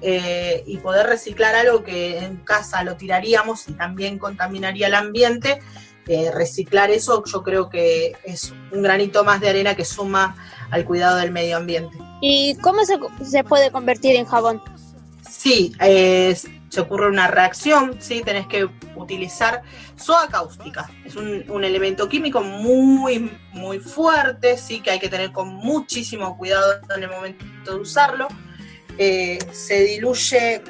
eh, y poder reciclar algo que en casa lo tiraríamos y también contaminaría el ambiente, eh, reciclar eso yo creo que es un granito más de arena que suma al cuidado del medio ambiente. ¿Y cómo se, se puede convertir en jabón? Sí, eh, se ocurre una reacción, ¿sí? tenés que utilizar soda cáustica. Es un, un elemento químico muy, muy fuerte, ¿sí? que hay que tener con muchísimo cuidado en el momento de usarlo. Eh, se diluye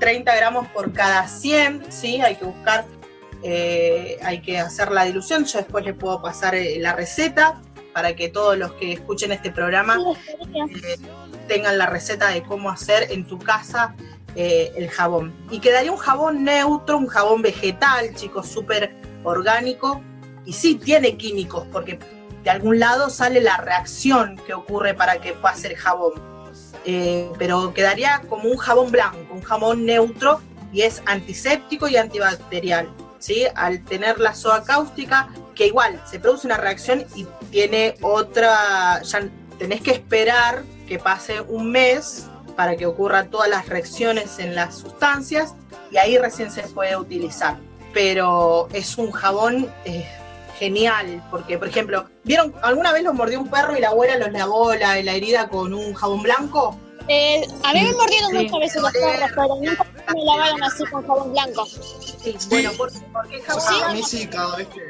30 gramos por cada 100, ¿sí? hay que buscar, eh, hay que hacer la dilución. Yo después les puedo pasar eh, la receta para que todos los que escuchen este programa tengan la receta de cómo hacer en tu casa eh, el jabón. Y quedaría un jabón neutro, un jabón vegetal, chicos, súper orgánico. Y sí, tiene químicos, porque de algún lado sale la reacción que ocurre para que pueda ser jabón. Eh, pero quedaría como un jabón blanco, un jabón neutro y es antiséptico y antibacterial. ¿sí? Al tener la soda cáustica, que igual se produce una reacción y tiene otra, ya tenés que esperar que pase un mes para que ocurran todas las reacciones en las sustancias y ahí recién se puede utilizar. Pero es un jabón eh, genial, porque por ejemplo, ¿vieron alguna vez los mordió un perro y la abuela los lavó la, la herida con un jabón blanco? Eh, a mí me mordieron Sí. muchas veces los perros, pero nunca me lavaron así con jabón blanco. Sí, bueno, ¿por, por qué jabón A mí sí, cada vez que,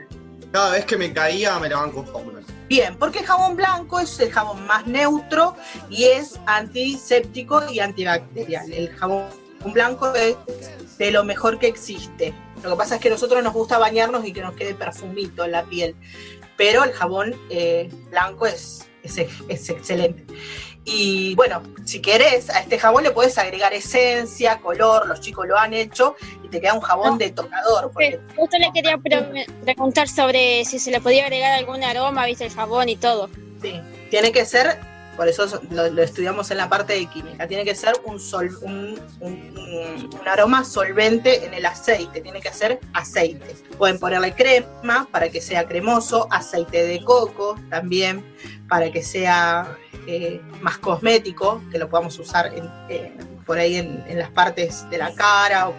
cada vez que me caía me lavaban con jabón blanco. Bien, porque el jabón blanco es el jabón más neutro y es antiséptico y antibacterial. El jabón blanco es de lo mejor que existe. Lo que pasa es que a nosotros nos gusta bañarnos y que nos quede perfumito en la piel. Pero el jabón eh, blanco es, es, es excelente. Y bueno, si querés, a este jabón le puedes agregar esencia, color, los chicos lo han hecho te queda un jabón de tocador. porque Justo le quería pre- preguntar sobre si se le podía agregar algún aroma, viste, el jabón y todo. Sí, tiene que ser, por eso lo, lo estudiamos en la parte de química, tiene que ser un, sol, un, un- un- un aroma solvente en el aceite, tiene que ser aceite. Pueden ponerle crema para que sea cremoso, aceite de coco también para que sea eh, más cosmético, que lo podamos usar en- eh, por ahí en, en las partes de la cara o,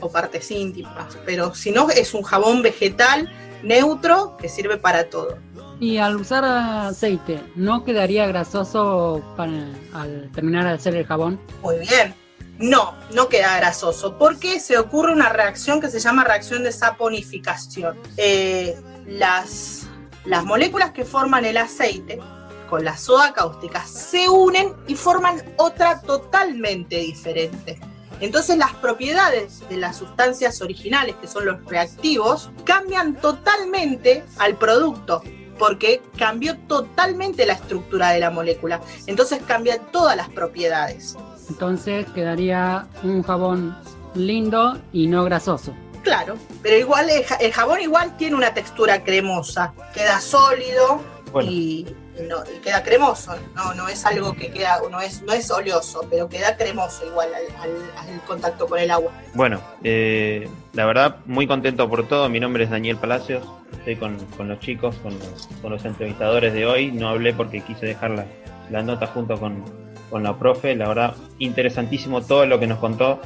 o partes íntimas. Pero si no, es un jabón vegetal neutro que sirve para todo. Y al usar aceite, ¿no quedaría grasoso para, al terminar de hacer el jabón? Muy bien. No, no queda grasoso, porque se ocurre una reacción que se llama reacción de saponificación. Eh, las, las moléculas que forman el aceite con la soda cáustica se unen y forman otra totalmente diferente. Entonces las propiedades de las sustancias originales, que son los reactivos, cambian totalmente al producto, porque cambió totalmente la estructura de la molécula. Entonces cambian todas las propiedades. Entonces quedaría un jabón lindo y no grasoso. Claro, pero igual el, ja- el jabón igual tiene una textura cremosa, queda sólido y, no, y queda cremoso, no, no es algo que queda, no es, no es oleoso, pero queda cremoso igual al, al- al contacto con el agua. Bueno, eh, la verdad, muy contento por todo. Mi nombre es Daniel Palacios. Estoy con, con los chicos, con los, con los entrevistadores de hoy. No hablé porque quise dejar la, nota junto con, con la profe. La verdad, interesantísimo todo lo que nos contó.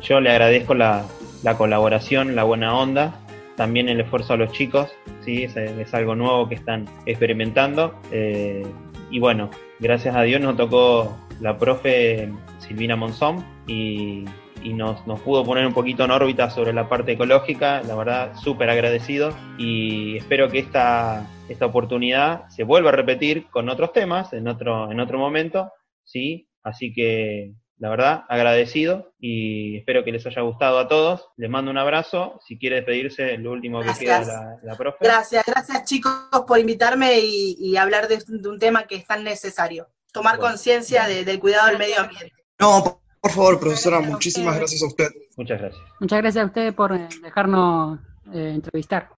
Yo le agradezco la, la colaboración, la buena onda, también el esfuerzo a los chicos. ¿Sí? Es, algo nuevo que están experimentando. Eh, y bueno, gracias a Dios nos tocó la profe Silvina Monzón y, y nos, nos pudo poner un poquito en órbita sobre la parte ecológica. La verdad, súper agradecido y espero que esta, esta oportunidad se vuelva a repetir con otros temas en otro, en otro momento. ¿sí? Así que la verdad, agradecido y espero que les haya gustado a todos. Les mando un abrazo. Si quiere despedirse, lo último que queda la, la profe. Gracias, gracias chicos por invitarme y, y hablar de, de un tema que es tan necesario. Tomar conciencia de- del cuidado del medio ambiente. No, por, favor, profesora, muchísimas gracias a usted. Muchas gracias. Muchas gracias a ustedes por eh, dejarnos eh, entrevistar.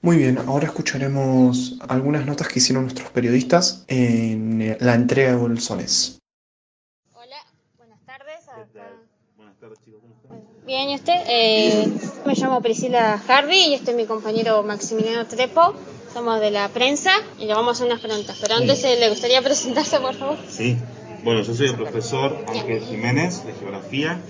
Muy bien, ahora escucharemos algunas notas que hicieron nuestros periodistas en la entrega de bolsones. Bien, ¿y usted? Eh, me llamo Priscila Harvey y este es mi compañero Maximiliano Trepo. Somos de la prensa y le vamos a hacer unas preguntas. Pero antes eh, le gustaría presentarse, por favor. Sí, bueno, yo soy el profesor Ángel Jiménez de Geografía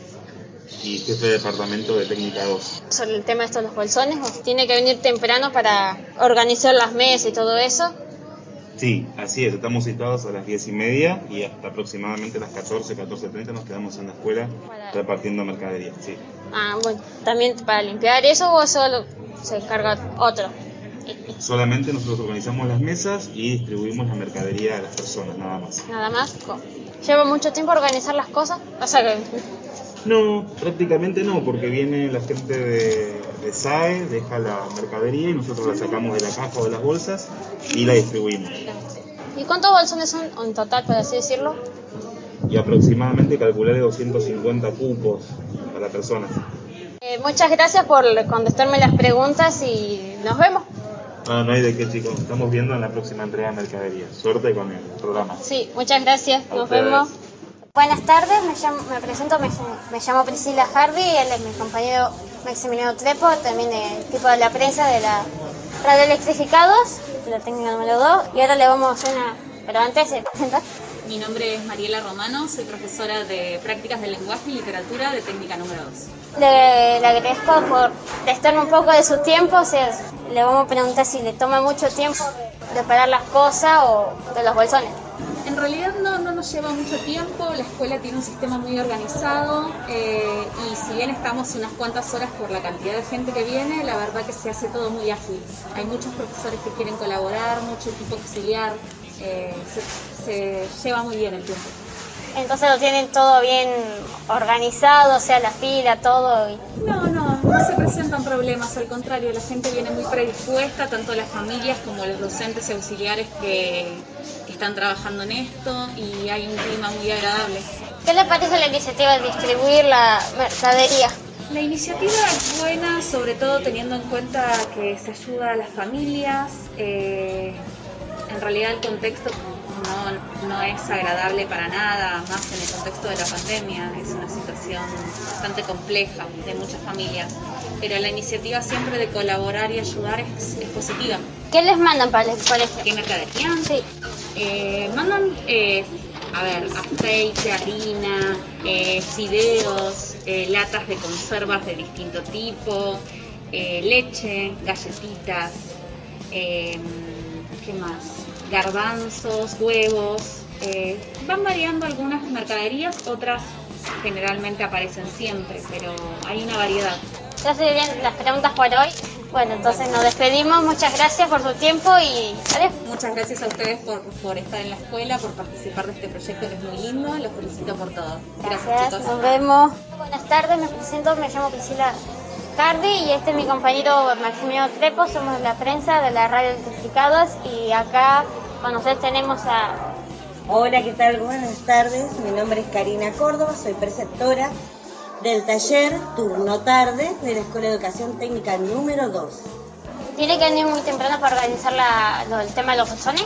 y jefe de departamento de Técnica 2. Sobre el tema de estos los bolsones, ¿o tiene que venir temprano para organizar las mesas y todo eso. Sí, así es, estamos citados a las 10 y media y hasta aproximadamente las 14, 14.30 nos quedamos en la escuela repartiendo mercadería. Sí. Ah, bueno, también para limpiar eso o solo se encarga otro. Solamente nosotros organizamos las mesas y distribuimos la mercadería a las personas, nada más. Nada más. ¿Lleva mucho tiempo organizar las cosas? O sea que No, prácticamente no, porque viene la gente de, de SAE, deja la mercadería y nosotros la sacamos de la caja o de las bolsas y la distribuimos. ¿Y cuántos bolsones son en total, por así decirlo? y aproximadamente calcularé 250 cupos para personas. Eh, muchas gracias por contestarme las preguntas y nos vemos. No, no hay de qué chicos, estamos viendo en la próxima entrega de mercadería. Suerte con el programa. Sí, muchas gracias, A nos ustedes. vemos. Buenas tardes, me, llamo- me presento, me, me llamo Priscila Hardy, él es mi compañero Maximiliano Trepo, también del equipo de la prensa de la Radio Electrificados, de la técnica número 2, y ahora le vamos a hacer una... Pero antes de presentar, Mi nombre es Mariela Romano, soy profesora de prácticas de lenguaje y literatura de técnica número 2. le, le agradezco por prestarme un poco de su tiempo, o sea, le vamos a preguntar si le toma mucho tiempo preparar las cosas o de los bolsones. En realidad no, no nos lleva mucho tiempo, la escuela tiene un sistema muy organizado eh, y si bien estamos unas cuantas horas por la cantidad de gente que viene, la verdad que se hace todo muy ágil. Hay muchos profesores que quieren colaborar, mucho equipo auxiliar, eh, se, se lleva muy bien el tiempo. Entonces lo tienen todo bien organizado, o sea, la fila, todo. y- No, no, no se presentan problemas, al contrario, la gente viene muy predispuesta, tanto las familias como los docentes y auxiliares que están trabajando en esto y hay un clima muy agradable. ¿Qué le parece la iniciativa de distribuir la mercadería? La iniciativa es buena, sobre todo teniendo en cuenta que se ayuda a las familias. eh, en realidad el contexto no, no es agradable para nada, más en el contexto de la pandemia. Es una situación bastante compleja de muchas familias. Pero la iniciativa siempre de colaborar y ayudar es, es positiva. ¿Qué les mandan para el colegio? ¿Qué mercadería? Eh, mandan, eh, a ver, aceite, harina, eh, fideos, eh, latas de conservas de distinto tipo, leche, galletitas, ¿qué más? Garbanzos, huevos. eh, van variando algunas mercaderías, otras generalmente aparecen siempre, pero hay una variedad. Ya se bien las preguntas por hoy. Bueno, entonces nos despedimos. Muchas gracias por su tiempo y adiós. Muchas gracias a ustedes por, por estar en la escuela, por participar de este proyecto que es muy lindo. Los felicito por todo. Gracias, Gracias, chicos. nos vemos. Buenas tardes, me presento, me llamo Priscila Cardi y este es mi compañero Maximiliano Trepo, somos la prensa de la Radio Electrificados y acá con nosotros tenemos a... Hola, ¿qué tal? Buenas tardes. Mi nombre es Karina Córdoba, soy preceptora del taller turno tarde de la Escuela de Educación Técnica número 2. ¿Tiene que venir muy temprano para organizar la- lo- el tema de los bolsones?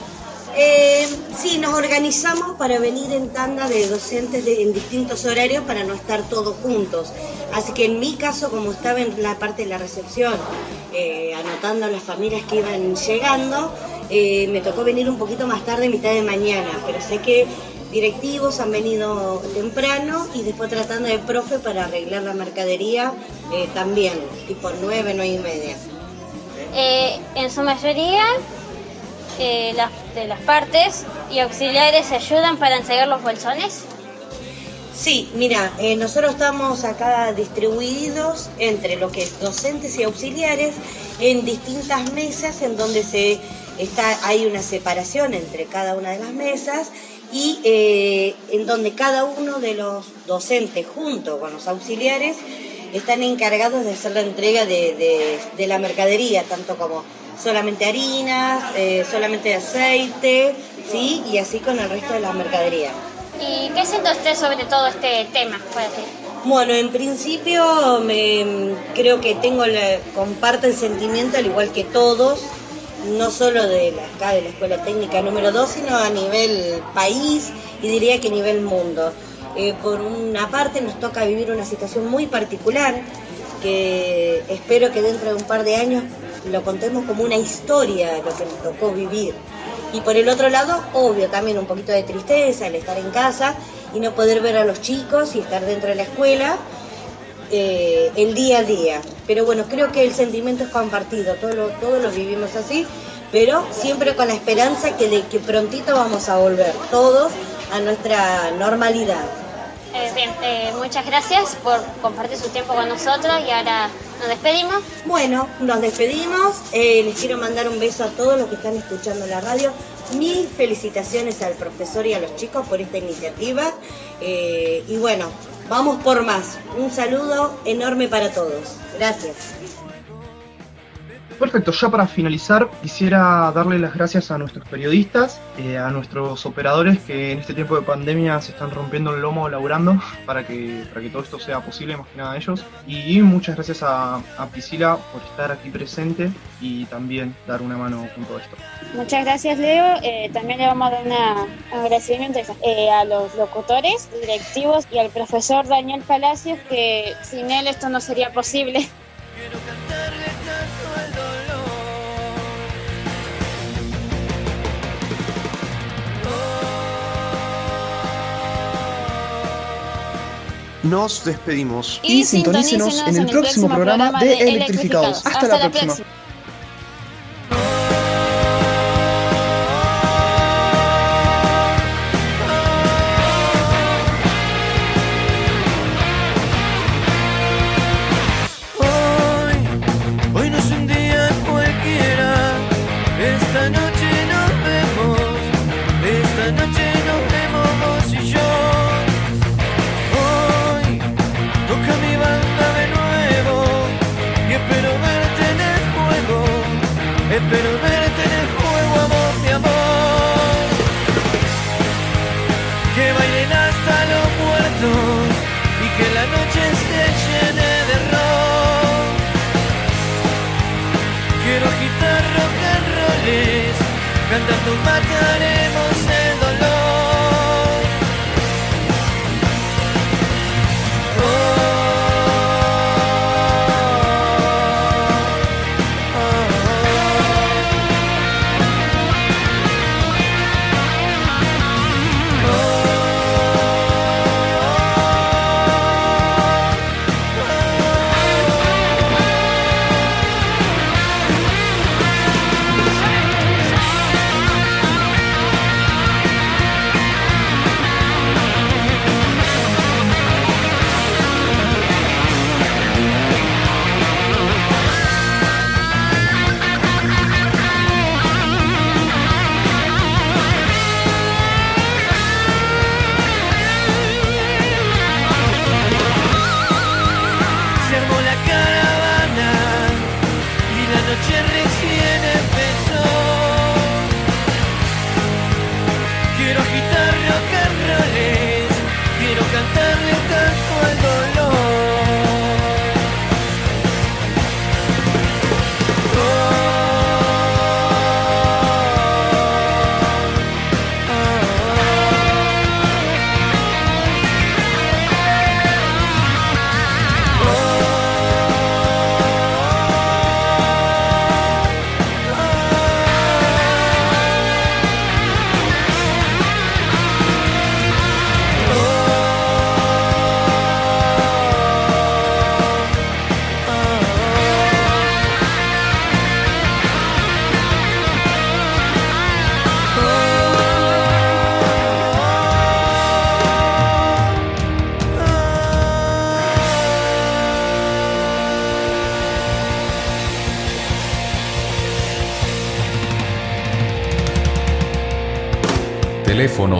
Eh, sí, nos organizamos para venir en tanda de docentes en distintos horarios para no estar todos juntos. Así que en mi caso, como estaba en la parte de la recepción, eh, anotando las familias que iban llegando, eh, me tocó venir un poquito más tarde, mitad de mañana, pero sé que directivos han venido temprano y después tratando de profe para arreglar la mercadería eh, también, tipo nueve, nueve y media. En su mayoría eh, de las partes y auxiliares ayudan para entregar los bolsones. Sí, mira, eh, nosotros estamos acá distribuidos entre lo que es docentes y auxiliares en distintas mesas en donde se está hay una separación entre cada una de las mesas y eh, en donde cada uno de los docentes junto con los auxiliares están encargados de hacer la entrega de, de- de la mercadería, tanto como solamente harinas, eh, solamente aceite, sí, y así con el resto de la mercadería. ¿Y qué siente usted sobre todo este tema? Bueno, en principio me, creo que tengo la, comparto el sentimiento al igual que todos, no solo de la, acá de la Escuela Técnica número 2, sino a nivel país y diría que a nivel mundo. Eh, por una parte nos toca vivir una situación muy particular que espero que dentro de un par de años lo contemos como una historia lo que nos tocó vivir. Y por el otro lado, obvio, también un poquito de tristeza el estar en casa y no poder ver a los chicos y estar dentro de la escuela eh, el día a día. Pero bueno, creo que el sentimiento es compartido, todos lo, todos lo vivimos así, pero siempre con la esperanza que de que prontito vamos a volver todos a nuestra normalidad. Eh, bien, eh, muchas gracias por compartir su tiempo con nosotros y ahora nos despedimos. Bueno, nos despedimos. Eh, les quiero mandar un beso a todos los que están escuchando la radio. Mil felicitaciones al profesor y a los chicos por esta iniciativa. Y bueno, vamos por más. Un saludo enorme para todos. Gracias. Perfecto, ya para finalizar quisiera darle las gracias a nuestros periodistas, eh, a nuestros operadores que en este tiempo de pandemia se están rompiendo el lomo laburando para que, para que todo esto sea posible, más que nada a ellos. Y muchas gracias a, a Priscila por estar aquí presente y también dar una mano con todo esto. Muchas gracias, Leo. Eh, también le vamos a dar un agradecimiento eh, a los locutores, directivos y al profesor Daniel Palacios, que sin él esto no sería posible. Nos despedimos Y y, sintonícenos en el próximo programa de Electrificados. Hasta la próxima. that no matter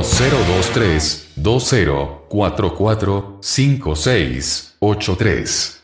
1023 2044 5683.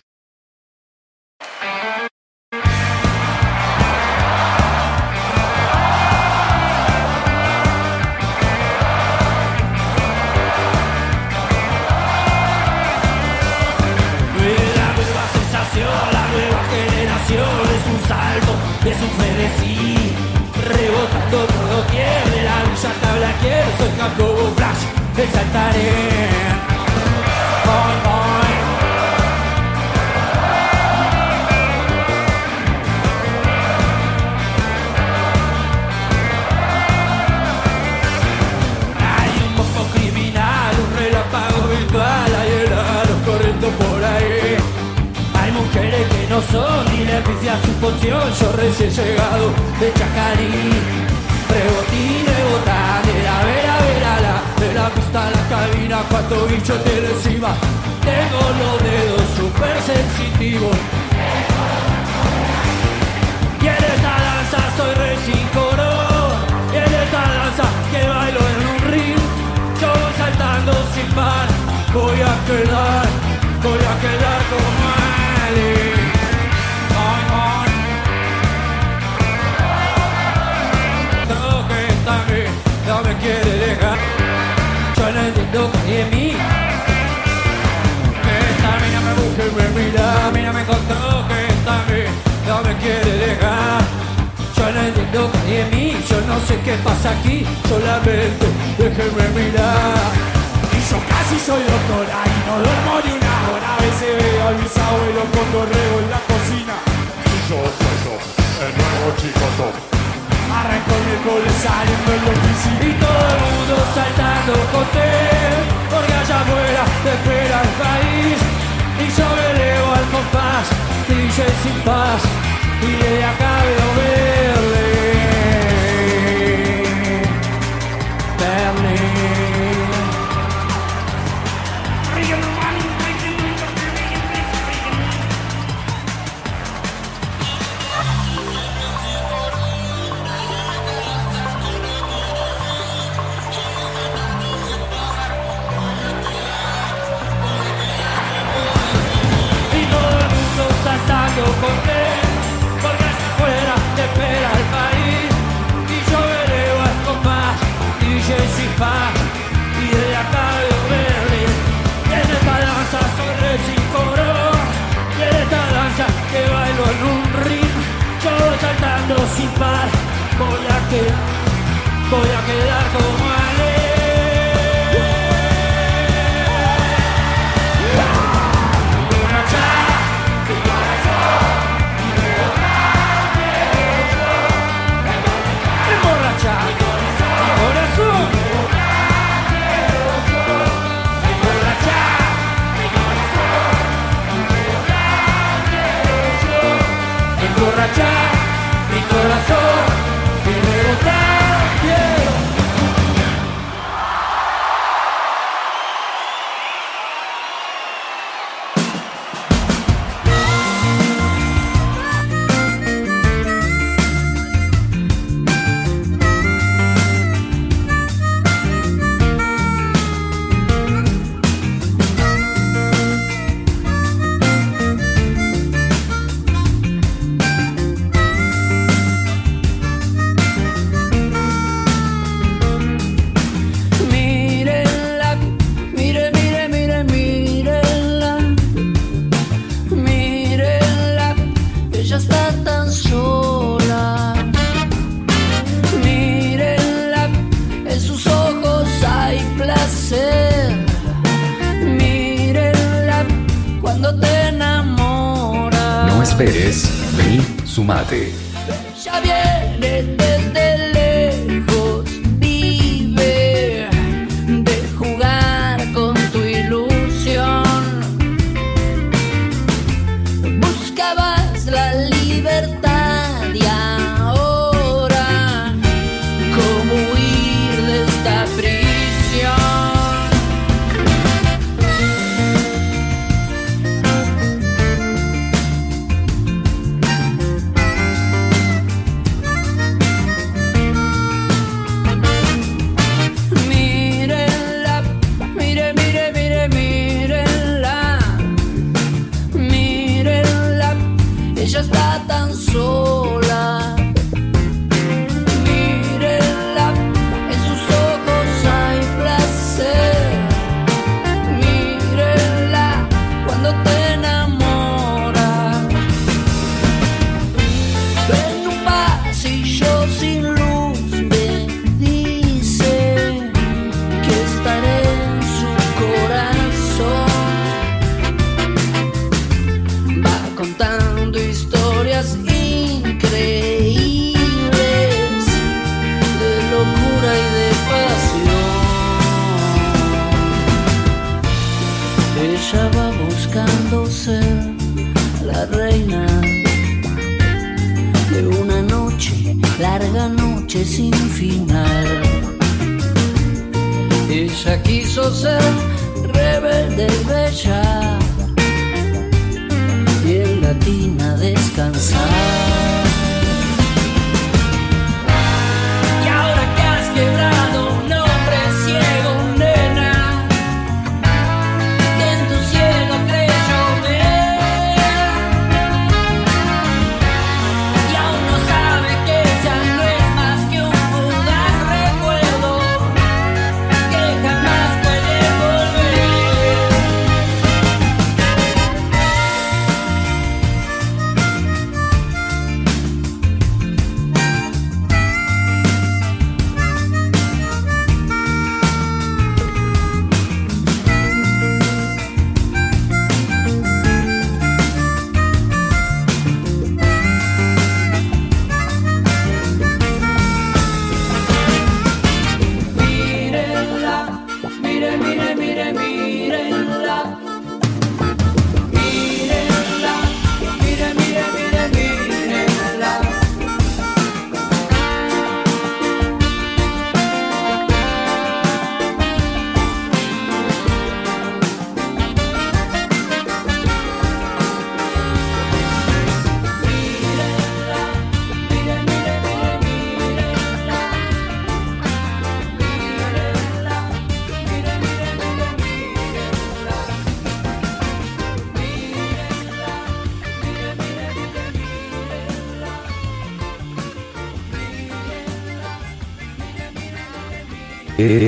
Hay un poco criminal, un relámpago virtual, hay helados corriendo por ahí. Hay mujeres que no son ni le a su poción, yo recién llegado de Chacarí. cabina cuando bicho te encima. Tengo los dedos súper sensitivos. Y en esta danza soy recién Y en esta danza que bailo en un ring. Yo saltando sin par. Voy a quedar, voy a quedar como alguien. Tengo que bien, no me quiere dejar. Me mira, mina me encontró que esta mina no me quiere dejar. Yo no entiendo que hay en mí, yo no sé qué pasa aquí, solamente déjenme mirar. Y yo casi soy doctora y no duermo ni una hora. A veces veo a mis abuelos con dorrego en la cocina. Y yo soy yo, el nuevo chico top. Arranco el miércoles saliendo en la oficina Y todo el mundo saltando con Porque allá afuera te espera el país yo me elevo al compás Dice sin paz Y desde acá veo y de veo Berlín, y en esta danza sobre sin coro, y en esta danza que bailo en un ring, yo saltando sin par, voy a quedar, voy a quedar como corazón. Emborracha mi corazón.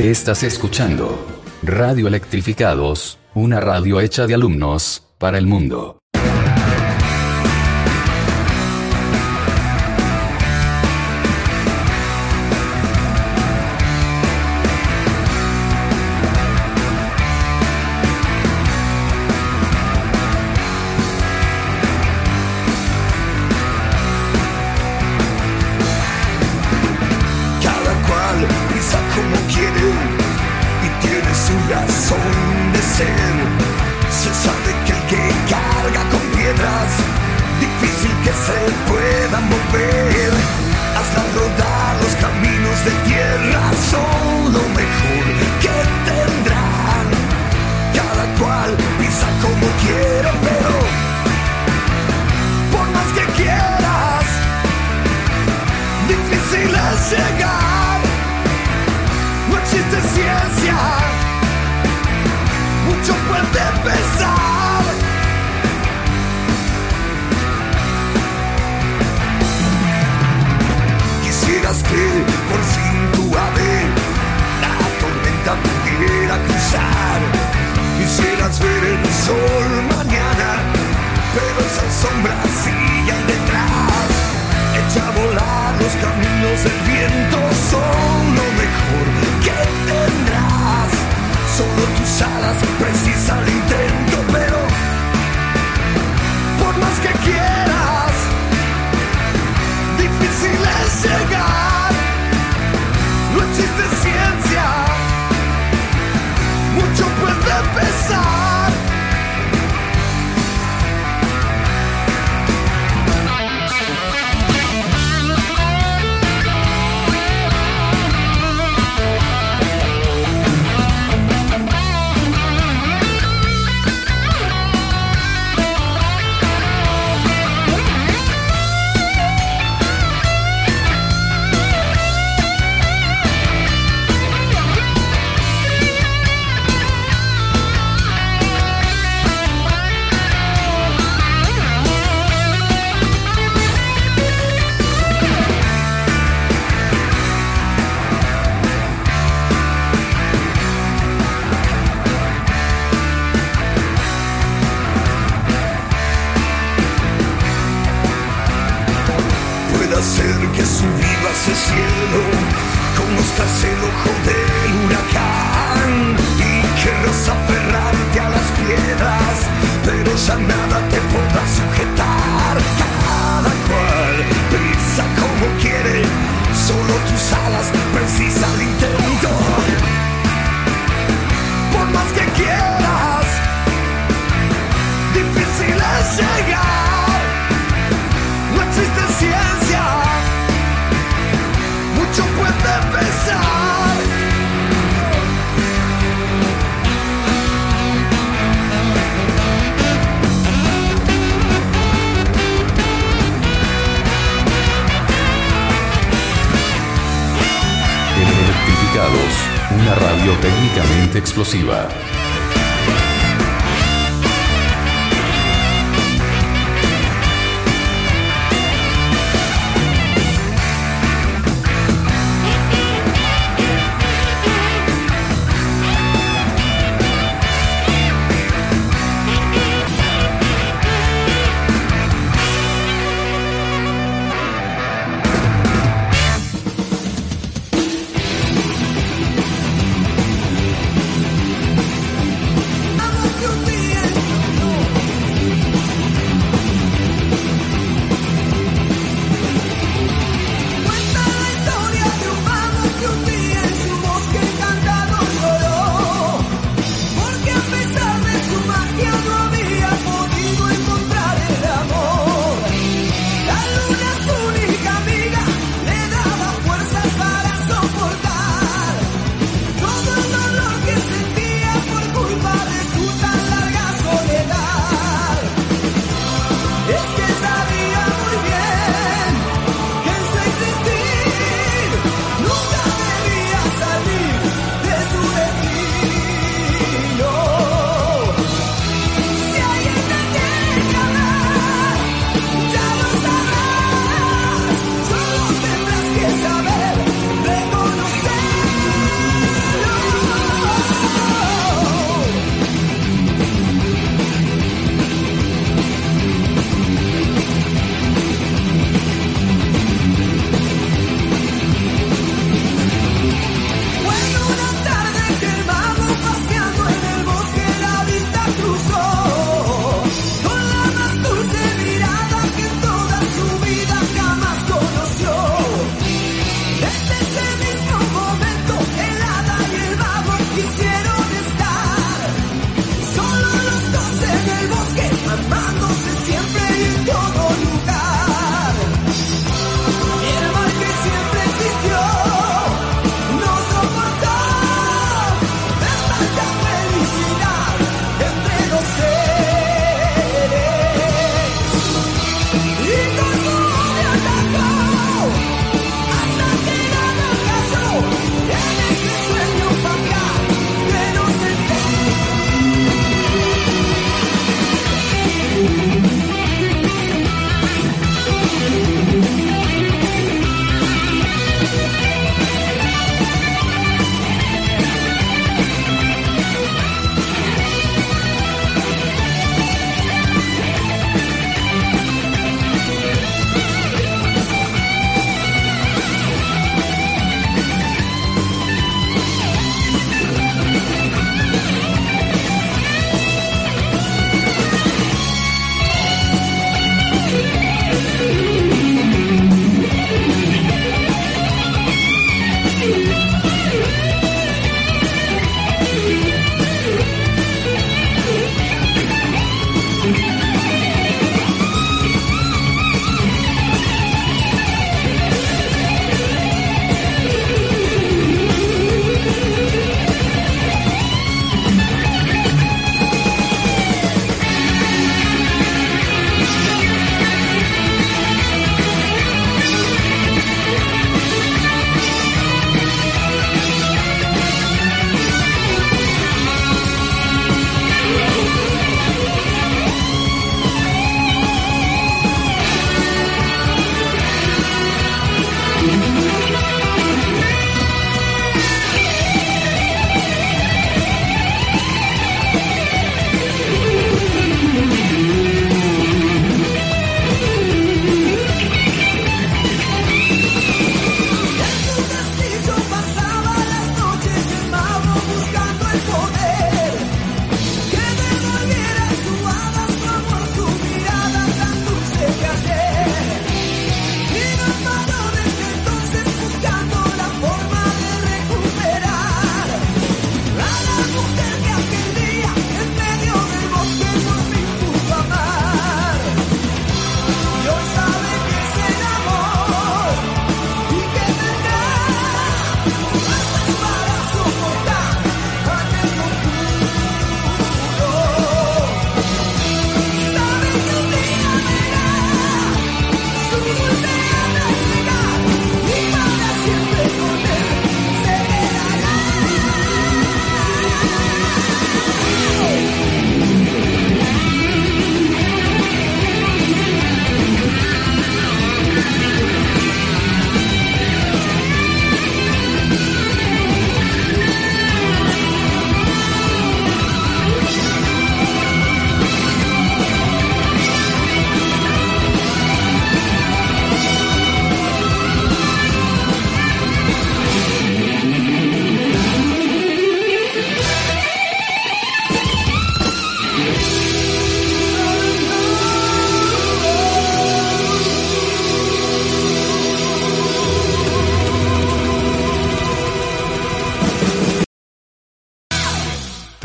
Estás escuchando Radio Electrificados, una radio hecha de alumnos, para el mundo. el viento explosiva.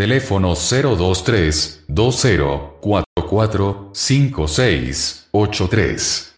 Teléfono 023 20 44 56 83.